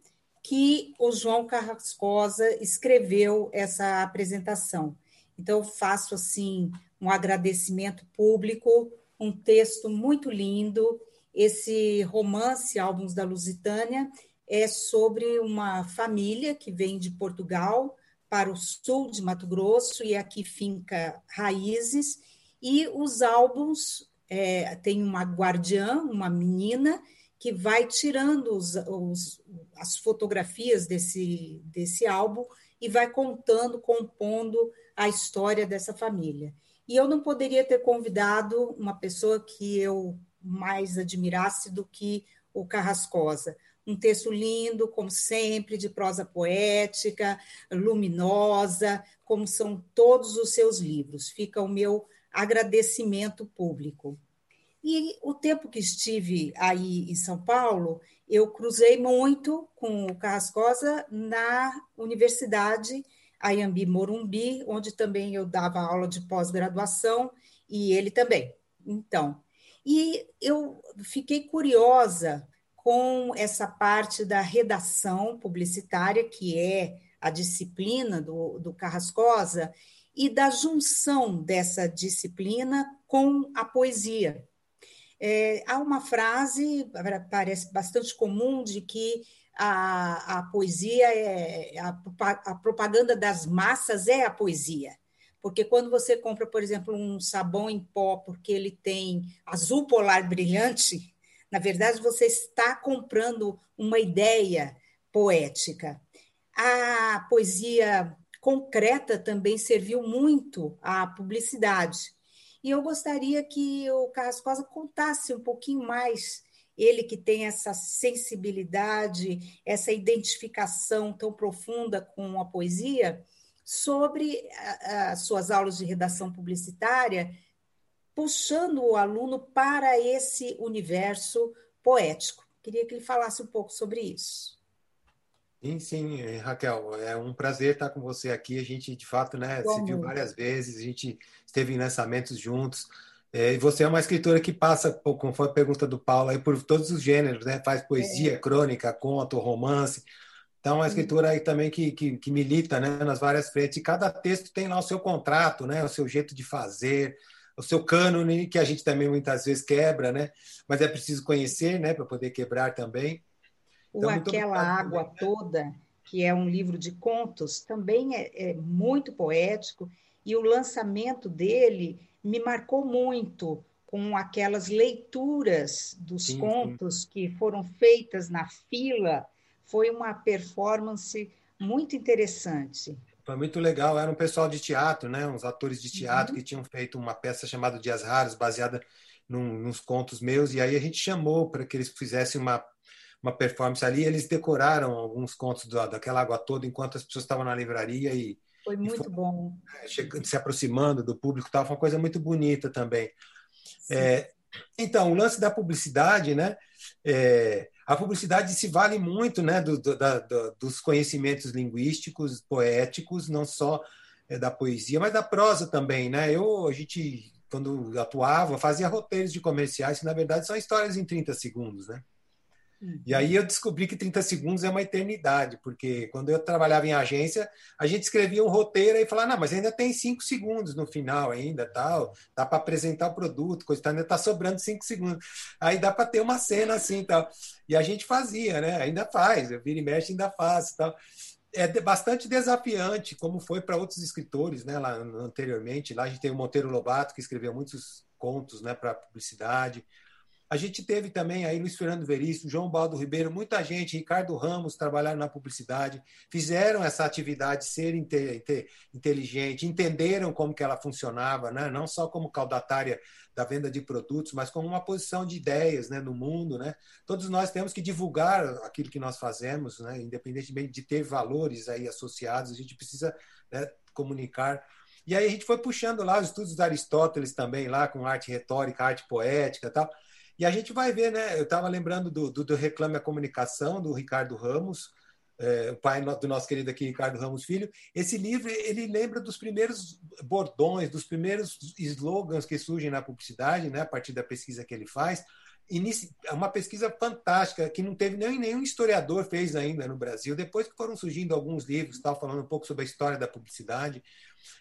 que o João Carrascosa escreveu essa apresentação. Então, faço assim um agradecimento público, um texto muito lindo. Esse romance, Álbuns da Lusitânia, é sobre uma família que vem de Portugal para o sul de Mato Grosso e aqui finca raízes. E os álbuns é, tem uma guardiã, uma menina, que vai tirando os, os, as fotografias desse, desse álbum e vai contando, compondo a história dessa família. E eu não poderia ter convidado uma pessoa que eu mais admirasse do que o Carrascosa, um texto lindo, como sempre, de prosa poética, luminosa, como são todos os seus livros. Fica o meu agradecimento público. E o tempo que estive aí em São Paulo, eu cruzei muito com o Carrascosa na Universidade Ayambi Morumbi, onde também eu dava aula de pós-graduação, e ele também. Então, e eu fiquei curiosa com essa parte da redação publicitária, que é a disciplina do, do Carrascosa, e da junção dessa disciplina com a poesia. É, há uma frase, parece bastante comum, de que a, a poesia é a, a propaganda das massas é a poesia porque quando você compra, por exemplo, um sabão em pó porque ele tem azul polar brilhante, na verdade você está comprando uma ideia poética. A poesia concreta também serviu muito à publicidade. E eu gostaria que o Carrascosa contasse um pouquinho mais, ele que tem essa sensibilidade, essa identificação tão profunda com a poesia, sobre as suas aulas de redação publicitária, puxando o aluno para esse universo poético. Queria que ele falasse um pouco sobre isso. Sim, sim, Raquel, é um prazer estar com você aqui. A gente, de fato, né, se viu várias vezes, a gente esteve em lançamentos juntos. É, e você é uma escritora que passa, conforme a pergunta do Paulo, aí, por todos os gêneros, né? Faz poesia, é. crônica, conto, romance. Então, é uma escritura aí também que, que, que, milita né, nas várias frentes. E cada texto tem lá o seu contrato, né, o seu jeito de fazer, o seu cânone, que a gente também muitas vezes quebra, né? Mas é preciso conhecer, né, para poder quebrar também. Então, Aquela Água também, né? Toda, que é um livro de contos, também é, é, muito poético, e o lançamento dele me marcou muito com aquelas leituras dos sim, contos sim. que foram feitas na fila. Foi uma performance muito interessante. Foi muito legal. Era um pessoal de teatro, né? uns atores de teatro uhum. que tinham feito uma peça chamada Dias Raros, baseada num, nos contos meus, e aí a gente chamou para que eles fizessem uma uma performance ali. Eles decoraram alguns contos da, daquela água toda enquanto as pessoas estavam na livraria e foi muito foi, bom. Né, chegando, se aproximando do público, tava uma coisa muito bonita também. É, então, o lance da publicidade, né? É, a publicidade se vale muito, né, do, do, da, do, dos conhecimentos linguísticos, poéticos, não só é, da poesia, mas da prosa também, né? Eu a gente quando atuava fazia roteiros de comerciais que na verdade são histórias em 30 segundos, né? E aí eu descobri que 30 segundos é uma eternidade, porque quando eu trabalhava em agência, a gente escrevia um roteiro e falava, não, mas ainda tem cinco segundos no final ainda, tal, dá para apresentar o produto, coisa ainda está sobrando cinco segundos. Aí dá para ter uma cena assim tal. E a gente fazia, né? Ainda faz, eu vira e mexe ainda faz tal. É bastante desafiante, como foi para outros escritores, né? Lá anteriormente, lá a gente tem o Monteiro Lobato que escreveu muitos contos, né, para publicidade. A gente teve também aí Luiz Fernando Veríssimo, João Baldo Ribeiro, muita gente, Ricardo Ramos trabalharam na publicidade, fizeram essa atividade ser inteligente, entenderam como que ela funcionava, né? não só como caudatária da venda de produtos, mas como uma posição de ideias né, no mundo. Né? Todos nós temos que divulgar aquilo que nós fazemos, né? independentemente de ter valores aí associados, a gente precisa né, comunicar e aí a gente foi puxando lá os estudos de Aristóteles também, lá com arte retórica, arte poética tal. E a gente vai ver, né? Eu estava lembrando do, do, do, Reclame a Comunicação, do Ricardo Ramos, é, o pai do nosso querido aqui, Ricardo Ramos Filho. Esse livro, ele lembra dos primeiros bordões, dos primeiros slogans que surgem na publicidade, né? A partir da pesquisa que ele faz. É uma pesquisa fantástica que não teve nem nenhum historiador fez ainda no Brasil. Depois que foram surgindo alguns livros, tal, falando um pouco sobre a história da publicidade,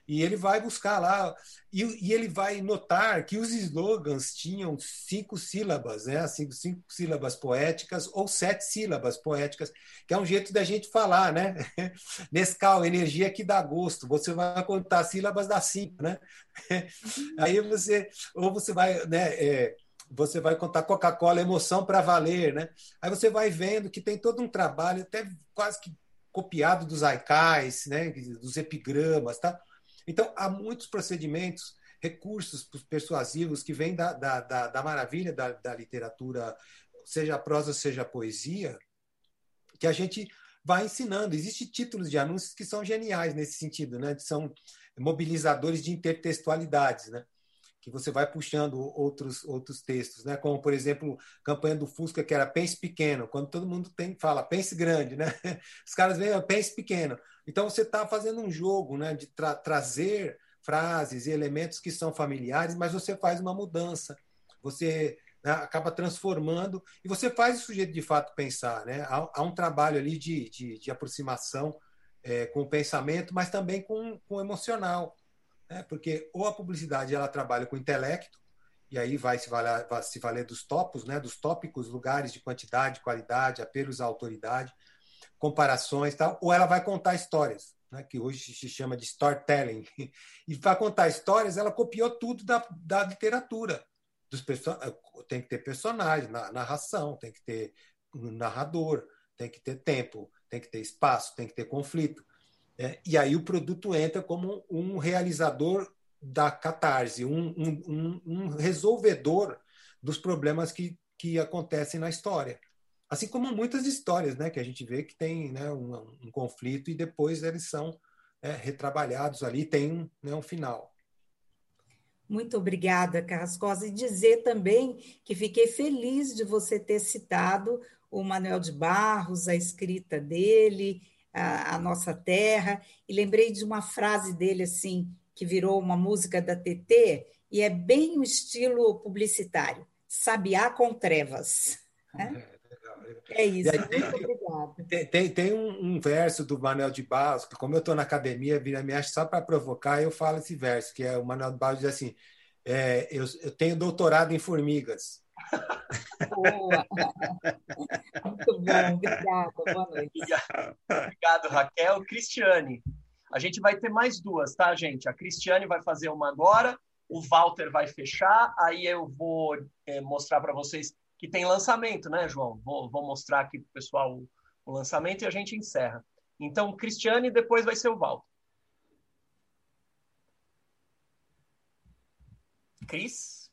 e ele vai buscar lá, e, e, ele vai notar que os slogans tinham cinco sílabas, né? cinco, cinco sílabas poéticas ou sete sílabas poéticas, que é um jeito da gente falar, né? Nescau, energia que dá gosto. Você vai contar sílabas dá cinco, né? Aí você, ou você vai, né? É, você vai contar Coca-Cola, emoção para valer, né? Aí você vai vendo que tem todo um trabalho, até quase que copiado dos aicais, né? Dos epigramas, tá? Então, há muitos procedimentos, recursos persuasivos que vêm da, da, da, da maravilha da, da literatura, seja prosa, seja poesia, que a gente vai ensinando. Existem títulos de anúncios que são geniais nesse sentido, né? São mobilizadores de intertextualidades, né? Que você vai puxando outros outros textos, né? Como por exemplo, campanha do Fusca que era pense pequeno, quando todo mundo tem fala pense grande, né? Os caras veem pense pequeno. Então, você está fazendo um jogo né, de tra trazer frases e elementos que são familiares, mas você faz uma mudança. Você né, acaba transformando e você faz o sujeito de fato pensar. Né? Há, há um trabalho ali de, de, de aproximação é, com o pensamento, mas também com, com o emocional. Né? Porque ou a publicidade ela trabalha com o intelecto, e aí vai se valer, vai se valer dos topos, né? dos tópicos, lugares de quantidade, qualidade, apelos à autoridade comparações tal, ou ela vai contar histórias. né, que hoje se chama de storytelling. E para contar histórias, ela copiou tudo da, da literatura. Dos tem que ter personagem, narração, tem que ter um narrador, tem que ter tempo, tem que ter espaço, tem que ter conflito. É, e aí o produto entra como um realizador da catarse, um, um, um resolvedor dos problemas que, que acontecem na história. Assim como muitas histórias né, que a gente vê que tem né, um, um conflito e depois eles são é, retrabalhados ali, tem um, né, um final. Muito obrigada, Carrascosa. E dizer também que fiquei feliz de você ter citado o Manuel de Barros, a escrita dele, a, a, nossa terra, e lembrei de uma frase dele assim, que virou uma música da TT, e é bem o estilo publicitário: Sabiá com trevas. Né? É isso, aí, tem, obrigada. Tem, tem, tem um, um, verso do Manuel de Barros, que como eu estou na academia, vira me acha só para provocar, eu falo esse verso, que é o Manuel de Barros diz assim, é, eu, eu tenho doutorado em formigas. Boa. Muito bom, obrigada. Boa noite. Obrigado, Raquel. Cristiane, a gente vai ter mais duas, tá, gente? A Cristiane vai fazer uma agora, o Walter vai fechar, aí eu vou é, mostrar para vocês que tem lançamento, né, João? Vou, vou mostrar aqui para o pessoal o, lançamento e a gente encerra. Então, Cristiane, depois vai ser o Walter. Cris?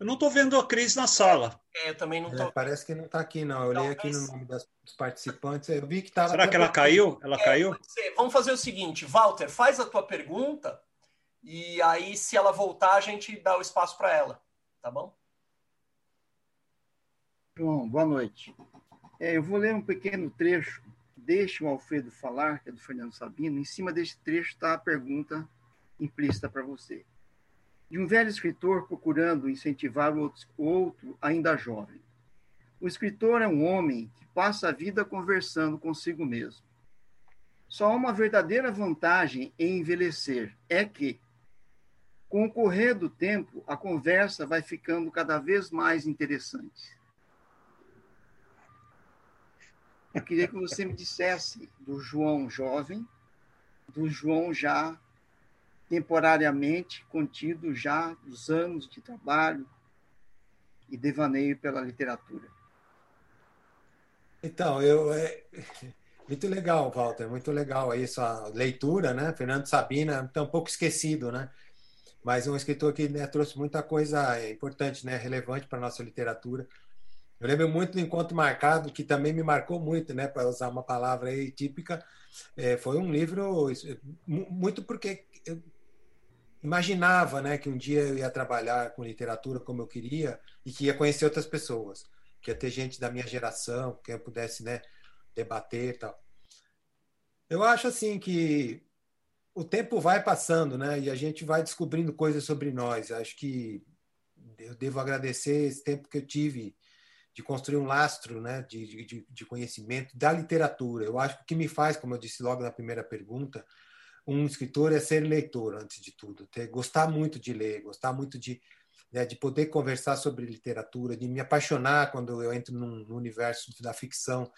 Eu não estou vendo a Cris na sala. É, eu também não estou. É, parece que não está aqui, não. Eu olhei aqui no nome das, dos participantes, eu vi que estava. Será que ela caiu? Ela é, caiu? Vamos fazer o seguinte, Walter, faz a tua pergunta e aí, se ela voltar, a gente dá o espaço para ela. Tá bom? Bom, boa noite. É, eu vou ler um pequeno trecho. Deixe o Alfredo falar, que é do Fernando Sabino. Em cima desse trecho está a pergunta implícita para você. De um velho escritor procurando incentivar o outro ainda jovem. O escritor é um homem que passa a vida conversando consigo mesmo. Só uma verdadeira vantagem em envelhecer, é que, com o correr do tempo, a conversa vai ficando cada vez mais interessante. Eu queria que você me dissesse do João jovem, do João já temporariamente contido já dos anos de trabalho e devaneio pela literatura. Então, eu é, muito legal, Walter, muito legal aí sua leitura, né? Fernando Sabina, tá um pouco esquecido, né? Mas um escritor que né, trouxe muita coisa importante, né, relevante para nossa literatura. Eu lembro muito do Encontro Marcado, que também me marcou muito, né, para usar uma palavra aí típica. É, foi um livro muito porque eu imaginava né, que um dia eu ia trabalhar com literatura como eu queria e que ia conhecer outras pessoas, que ia ter gente da minha geração, que eu pudesse né, debater e tal. Eu acho assim que o tempo vai passando, né? E a gente vai descobrindo coisas sobre nós. Acho que eu devo agradecer esse tempo que eu tive de construir um lastro, né? De, de, de conhecimento da literatura. Eu acho que o que me faz, como eu disse logo na primeira pergunta, um escritor é ser leitor antes de tudo, ter gostar muito de ler, gostar muito de né, de poder conversar sobre literatura, de me apaixonar quando eu entro no universo da ficção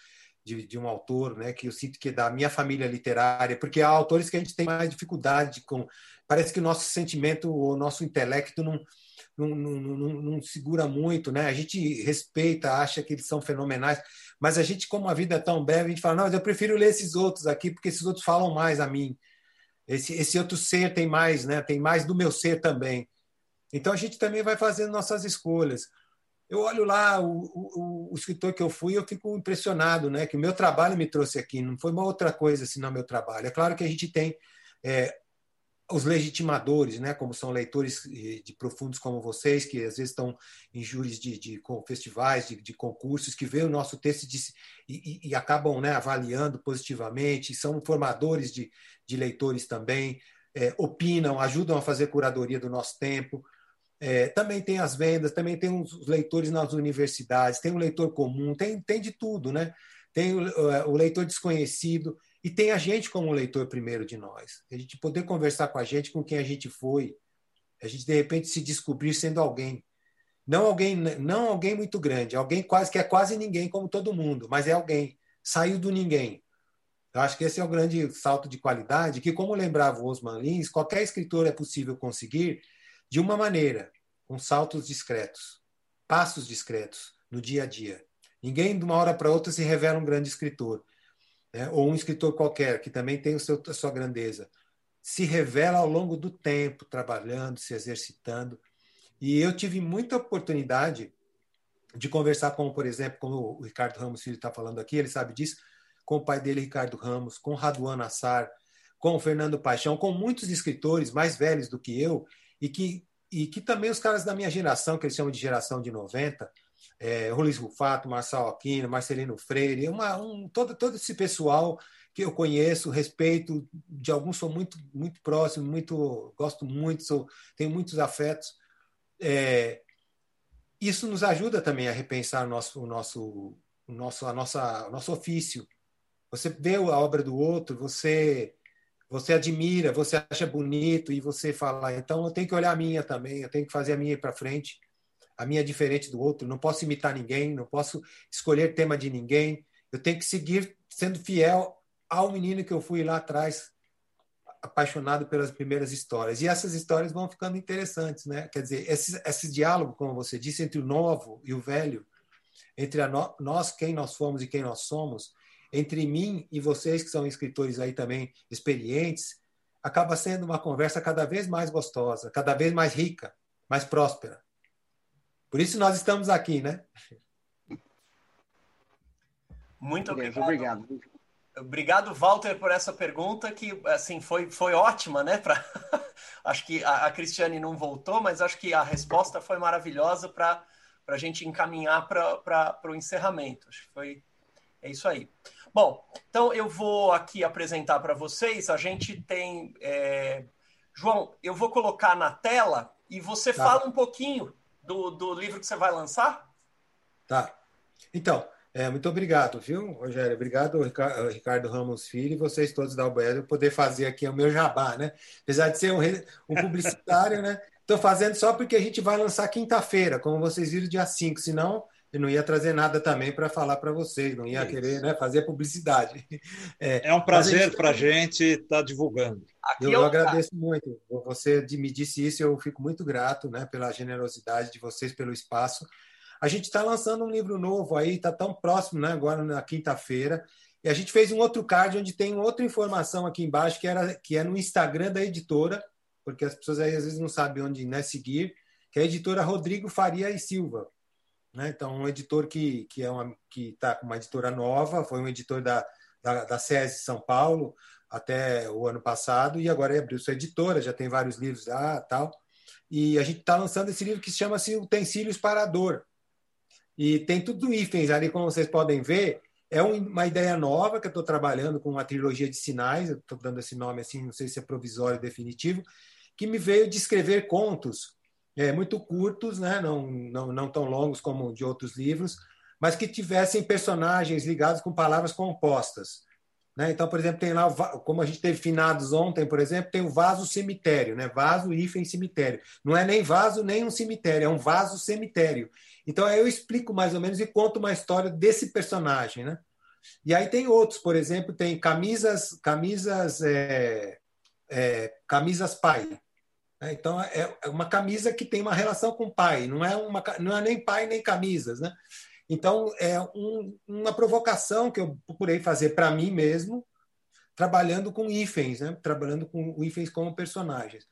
de, de, um autor, né, que eu sinto que é da minha família literária, porque há autores que a gente tem mais dificuldade com. Parece que o nosso sentimento, o nosso intelecto não, não, não, não, segura muito, né? A gente respeita, acha que eles são fenomenais, mas a gente, como a vida é tão breve, a gente fala, não, eu prefiro ler esses outros aqui, porque esses outros falam mais a mim. Esse, esse outro ser tem mais, né? Tem mais do meu ser também. Então a gente também vai fazendo nossas escolhas eu olho lá o, o, o, escritor que eu fui, eu fico impressionado, né? Que o meu trabalho me trouxe aqui, não foi uma outra coisa senão meu trabalho. É claro que a gente tem é, os legitimadores, né? Como são leitores de profundos como vocês, que às vezes estão em júris de, de festivais, de, de, concursos, que veem o nosso texto de, e, e, acabam né, avaliando positivamente, são formadores de, de leitores também, é, opinam, ajudam a fazer curadoria do nosso tempo. É, também tem as vendas, também tem os leitores nas universidades, tem o leitor comum, tem, tem de tudo, né? Tem o, é, o leitor desconhecido e tem a gente como leitor primeiro de nós. A gente poder conversar com a gente, com quem a gente foi, a gente de repente se descobrir sendo alguém. Não alguém, não alguém muito grande, alguém quase que é quase ninguém como todo mundo, mas é alguém. saiu do ninguém. Eu acho que esse é o grande salto de qualidade, que, como lembrava o Osman Lins, qualquer escritor é possível conseguir de uma maneira, com saltos discretos, passos discretos no dia a dia. Ninguém, de uma hora para outra, se revela um grande escritor. Né? Ou um escritor qualquer, que também tem o seu, a sua grandeza. Se revela ao longo do tempo, trabalhando, se exercitando. E eu tive muita oportunidade de conversar com, por exemplo, como o Ricardo Ramos Filho está falando aqui, ele sabe disso, com o pai dele, Ricardo Ramos, com Raduan Assar, com o Fernando Paixão, com muitos escritores mais velhos do que eu, e que, e que também os caras da minha geração, que eles chamam de geração de 90, é, Luiz Rufato, Marçal Aquino, Marcelino Freire, uma, um, todo, todo esse pessoal que eu conheço, respeito, de alguns sou muito, muito próximo, muito, gosto muito, sou, tenho muitos afetos. É, isso nos ajuda também a repensar o nosso, o nosso, o nosso, a nossa, o nosso ofício. Você vê a obra do outro, você você admira, você acha bonito e você fala, então eu tenho que olhar a minha também, eu tenho que fazer a minha para frente. A minha é diferente do outro, não posso imitar ninguém, não posso escolher tema de ninguém. Eu tenho que seguir sendo fiel ao menino que eu fui lá atrás, apaixonado pelas primeiras histórias. E essas histórias vão ficando interessantes, né? Quer dizer, esse, esse diálogo, como você disse, entre o novo e o velho, entre no, nós, quem nós fomos e quem nós somos, entre mim e vocês que são escritores aí também experientes, acaba sendo uma conversa cada vez mais gostosa, cada vez mais rica, mais próspera. Por isso nós estamos aqui, né? Muito obrigado. Obrigado. Obrigado, Walter, por essa pergunta que assim foi, foi ótima, né? Pra... acho que a, a Cristiane não voltou, mas acho que a resposta foi maravilhosa para a gente encaminhar para o encerramento. Acho que foi é isso aí. Bom, então eu vou aqui apresentar para vocês. A gente tem. É... João, eu vou colocar na tela e você tá. fala um pouquinho do, do livro que você vai lançar. Tá. Então, é, muito obrigado, viu, Rogério? Obrigado, Ricardo Ramos Filho e vocês todos da UBL, poder fazer aqui o meu jabá, né? Apesar de ser um, um publicitário, né? Estou fazendo só porque a gente vai lançar quinta-feira, como vocês viram, dia 5, senão eu não ia trazer nada também para falar para vocês, não ia Isso. querer né, fazer publicidade. É, é um prazer para a gente estar tá divulgando. Eu, eu, agradeço muito. Você me disse isso, eu fico muito grato né, pela generosidade de vocês, pelo espaço. A gente está lançando um livro novo aí, está tão próximo, né, agora na quinta-feira. E a gente fez um outro card onde tem outra informação aqui embaixo, que, era, que é no Instagram da editora, porque as pessoas aí às vezes não sabem onde né, seguir, que é a editora Rodrigo Faria e Silva. Né? Então, um editor que que é uma que está com uma editora nova, foi um editor da da, da São Paulo até o ano passado e agora abriu sua editora, já tem vários livros lá, tal. E a gente está lançando esse livro que se chama-se Utensílios para a Dor. E tem tudo itens ali, como vocês podem ver. É uma ideia nova que eu estou trabalhando com uma trilogia de sinais, estou dando esse nome assim, não sei se é provisório ou definitivo, que me veio de escrever contos é, muito curtos, né? não, não, não tão longos como de outros livros, mas que tivessem personagens ligados com palavras compostas. Né? Então, por exemplo, tem lá, como a gente teve finados ontem, por exemplo, tem o vaso cemitério, né? vaso, hífen, cemitério. Não é nem vaso, nem um cemitério, é um vaso cemitério. Então, aí eu explico mais ou menos e conto uma história desse personagem. Né? E aí tem outros, por exemplo, tem camisas, camisas, é, é, camisas pai. Né? Então, é, é uma camisa que tem uma relação com o pai, não é, uma, não é nem pai nem camisas. Né? Então, é um, uma provocação que eu procurei fazer para mim mesmo, trabalhando com hífens, né? trabalhando com hífens como personagens.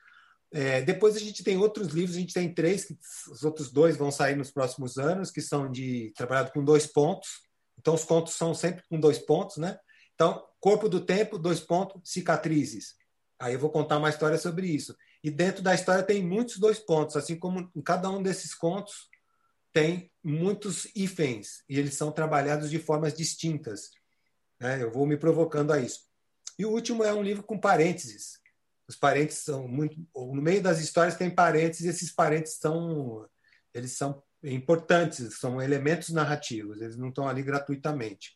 É, depois a gente tem outros livros, a gente tem três, que os outros dois vão sair nos próximos anos, que são de trabalhado com dois pontos. Então, os contos são sempre com dois pontos, né? Então, Corpo do Tempo, dois pontos, cicatrizes. Aí eu vou contar uma história sobre isso. E dentro da história tem muitos dois pontos, assim como em cada um desses contos tem muitos hífens, e eles são trabalhados de formas distintas. Né? Eu vou me provocando a isso. E o último é um livro com parênteses. Os parênteses são muito. No meio das histórias tem parênteses, e esses parênteses são, eles são importantes, são elementos narrativos, eles não estão ali gratuitamente.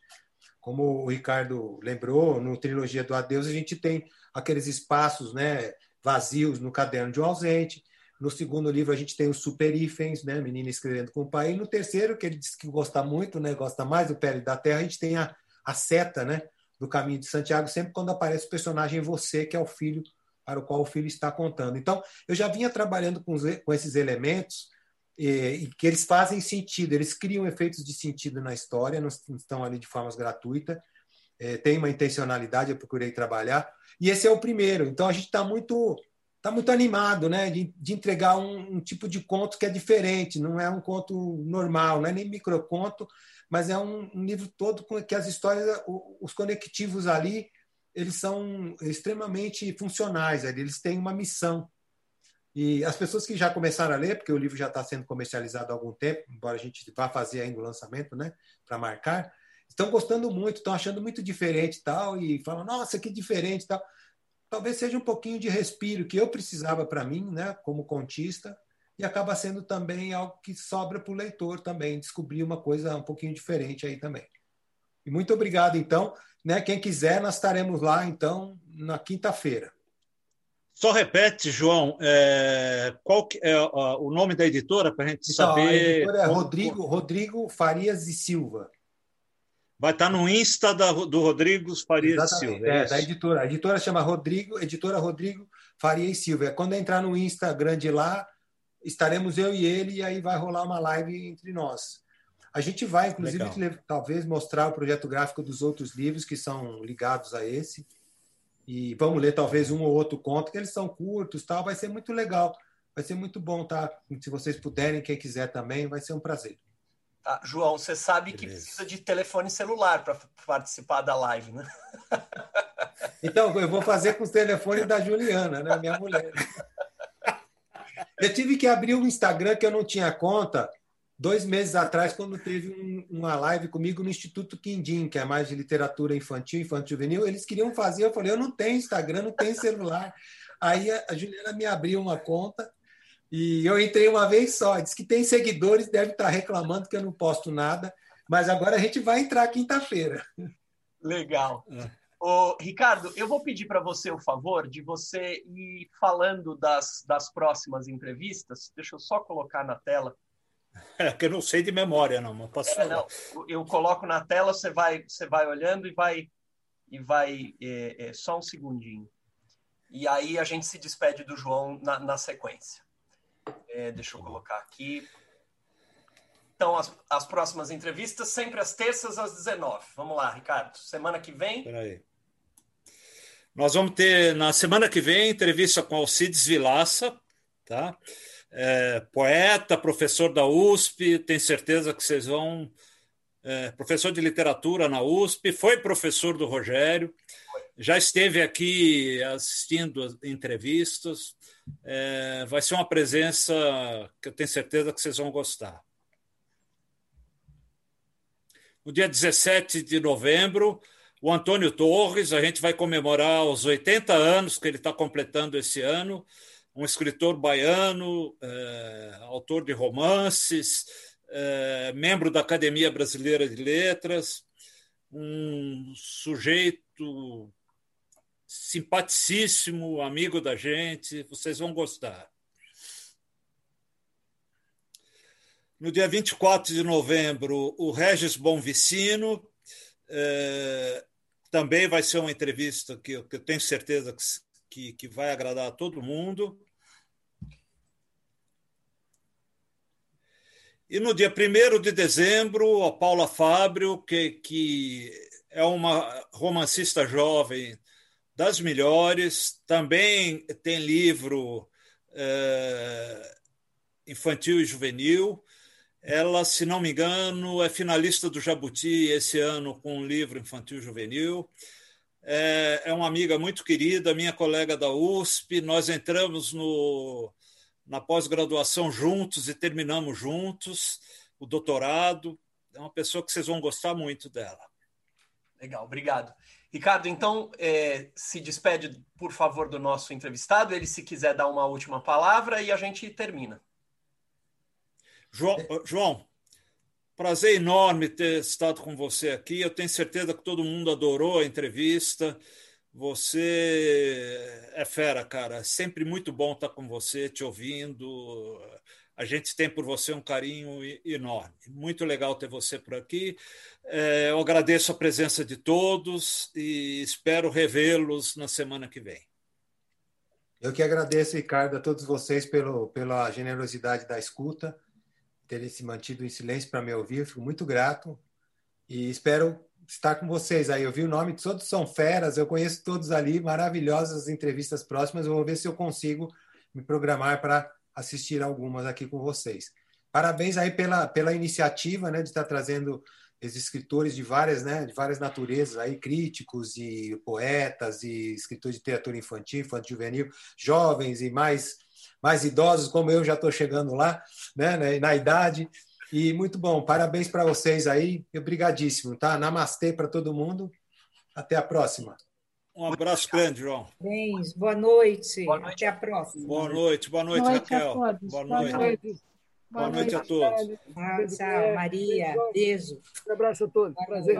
Como o Ricardo lembrou, no Trilogia do Adeus, a gente tem aqueles espaços né, vazios no caderno de um ausente. No segundo livro, a gente tem os super hífens, né? Menina escrevendo com o pai. E no terceiro, que ele disse que gosta muito, né? Gosta mais do Pele da Terra, a gente tem a, a seta, né? Do caminho de Santiago, sempre quando aparece o personagem você, que é o filho para o qual o filho está contando. Então, eu já vinha trabalhando com, com esses elementos e, e, que eles fazem sentido, eles criam efeitos de sentido na história, não estão ali de formas gratuitas, é, tem uma intencionalidade, eu procurei trabalhar, e esse é o primeiro. Então, a gente está muito está muito animado né, de, de entregar um, um, tipo de conto que é diferente, não é um conto normal, não é nem microconto, mas é um, um livro todo com que as histórias, os conectivos ali, eles são extremamente funcionais, eles têm uma missão. E as pessoas que já começaram a ler, porque o livro já está sendo comercializado há algum tempo, embora a gente vá fazer ainda o lançamento, né, para marcar, estão gostando muito, estão achando muito diferente tal, e falam, nossa, que diferente tal talvez seja um pouquinho de respiro que eu precisava para mim, né, como contista, e acaba sendo também algo que sobra para o leitor também, descobrir uma coisa um pouquinho diferente aí também. E muito obrigado, então. Né, quem quiser, nós estaremos lá, então, na quinta-feira. Só repete, João, é, qual é o nome da editora para a gente saber. A editora é Rodrigo, Rodrigo Farias e Silva. Vai estar no Insta da, do Rodrigo Faria Silva. É, é da editora. A editora chama Rodrigo, editora Rodrigo Faria e Silva. É quando entrar no Instagram de lá, estaremos eu e ele, e aí vai rolar uma live entre nós. A gente vai, inclusive, talvez mostrar o projeto gráfico dos outros livros que são ligados a esse. E vamos ler talvez um ou outro conto, que eles são curtos, tal. Vai ser muito legal. Vai ser muito bom, tá? Se vocês puderem, quem quiser também, vai ser um prazer. Tá, João, você sabe Beleza. que precisa de telefone celular para participar da live, né? Então, eu vou fazer com o telefone da Juliana, né? minha mulher. Eu tive que abrir um Instagram que eu não tinha conta dois meses atrás, quando teve um, uma live comigo no Instituto Quindim, que é mais de literatura infantil, infantil juvenil. Eles queriam fazer, eu falei, eu não tenho Instagram, não tenho celular. Aí a Juliana me abriu uma conta e eu entrei uma vez só. Diz que tem seguidores, deve estar reclamando que eu não posto nada. Mas agora a gente vai entrar quinta-feira. Legal. É. Ô, Ricardo, eu vou pedir para você o favor de você ir falando das, das próximas entrevistas. Deixa eu só colocar na tela. É, que eu não sei de memória, não, mas posso é, não, Eu coloco na tela, você vai, você vai olhando e vai. E vai é, é, só um segundinho. E aí a gente se despede do João na, na sequência. É, deixa eu colocar aqui. Então, as, as próximas entrevistas, sempre às terças, às 19. Vamos lá, Ricardo. Semana que vem. Peraí. Nós vamos ter, na semana que vem, entrevista com Alcides Vilaça, tá? É, poeta, professor da USP, tenho certeza que vocês vão. É, professor de literatura na USP, foi professor do Rogério, já esteve aqui assistindo entrevistas. É, vai ser uma presença que eu tenho certeza que vocês vão gostar. No dia 17 de novembro, o Antônio Torres, a gente vai comemorar os 80 anos que ele está completando esse ano. Um escritor baiano, é, autor de romances, é, membro da Academia Brasileira de Letras, um sujeito simpaticíssimo, amigo da gente, vocês vão gostar. No dia 24 de novembro, o Regis Bonvicino, é, também vai ser uma entrevista que eu, que eu tenho certeza que, que, que, vai agradar a todo mundo. E no dia 1 de dezembro, a Paula Fábio, que, que é uma romancista jovem das melhores. Também tem livro é, infantil e juvenil. Ela, se não me engano, é finalista do Jabuti esse ano com um livro infantil e juvenil. É, é uma amiga muito querida, minha colega da USP. Nós entramos no, na pós-graduação juntos e terminamos juntos o doutorado. É uma pessoa que vocês vão gostar muito dela. Legal, obrigado. Ricardo, então, é, se despede, por favor, do nosso entrevistado, ele se quiser dar uma última palavra e a gente termina. João, João, prazer enorme ter estado com você aqui. Eu tenho certeza que todo mundo adorou a entrevista. Você é fera, cara. É sempre muito bom estar com você, te ouvindo. A gente tem por você um carinho enorme. Muito legal ter você por aqui. É, eu agradeço a presença de todos e espero revê-los na semana que vem. Eu que agradeço, Ricardo, a todos vocês pelo, pela generosidade da escuta, terem se mantido em silêncio para me ouvir. Fico muito grato e espero estar com vocês aí. Eu vi o nome, todos são feras, eu conheço todos ali, maravilhosas entrevistas próximas. Eu vou ver se eu consigo me programar para assistir algumas aqui com vocês. Parabéns aí pela, pela iniciativa né, de estar trazendo esses escritores de várias, né, de várias naturezas, aí, críticos e poetas e escritores de literatura infantil, infantil juvenil, jovens e mais, mais idosos, como eu já estou chegando lá, né, né, na idade. E muito bom, parabéns para vocês aí, obrigadíssimo, tá? Namastê para todo mundo, até a próxima. Um abraço grande, João. Bens, boa noite. Boa noite. Até a próxima. Boa noite, boa noite, boa noite Raquel. Boa noite. Boa noite, boa noite a todos. Tchau, Maria. Beijo. Um abraço a todos. Prazer.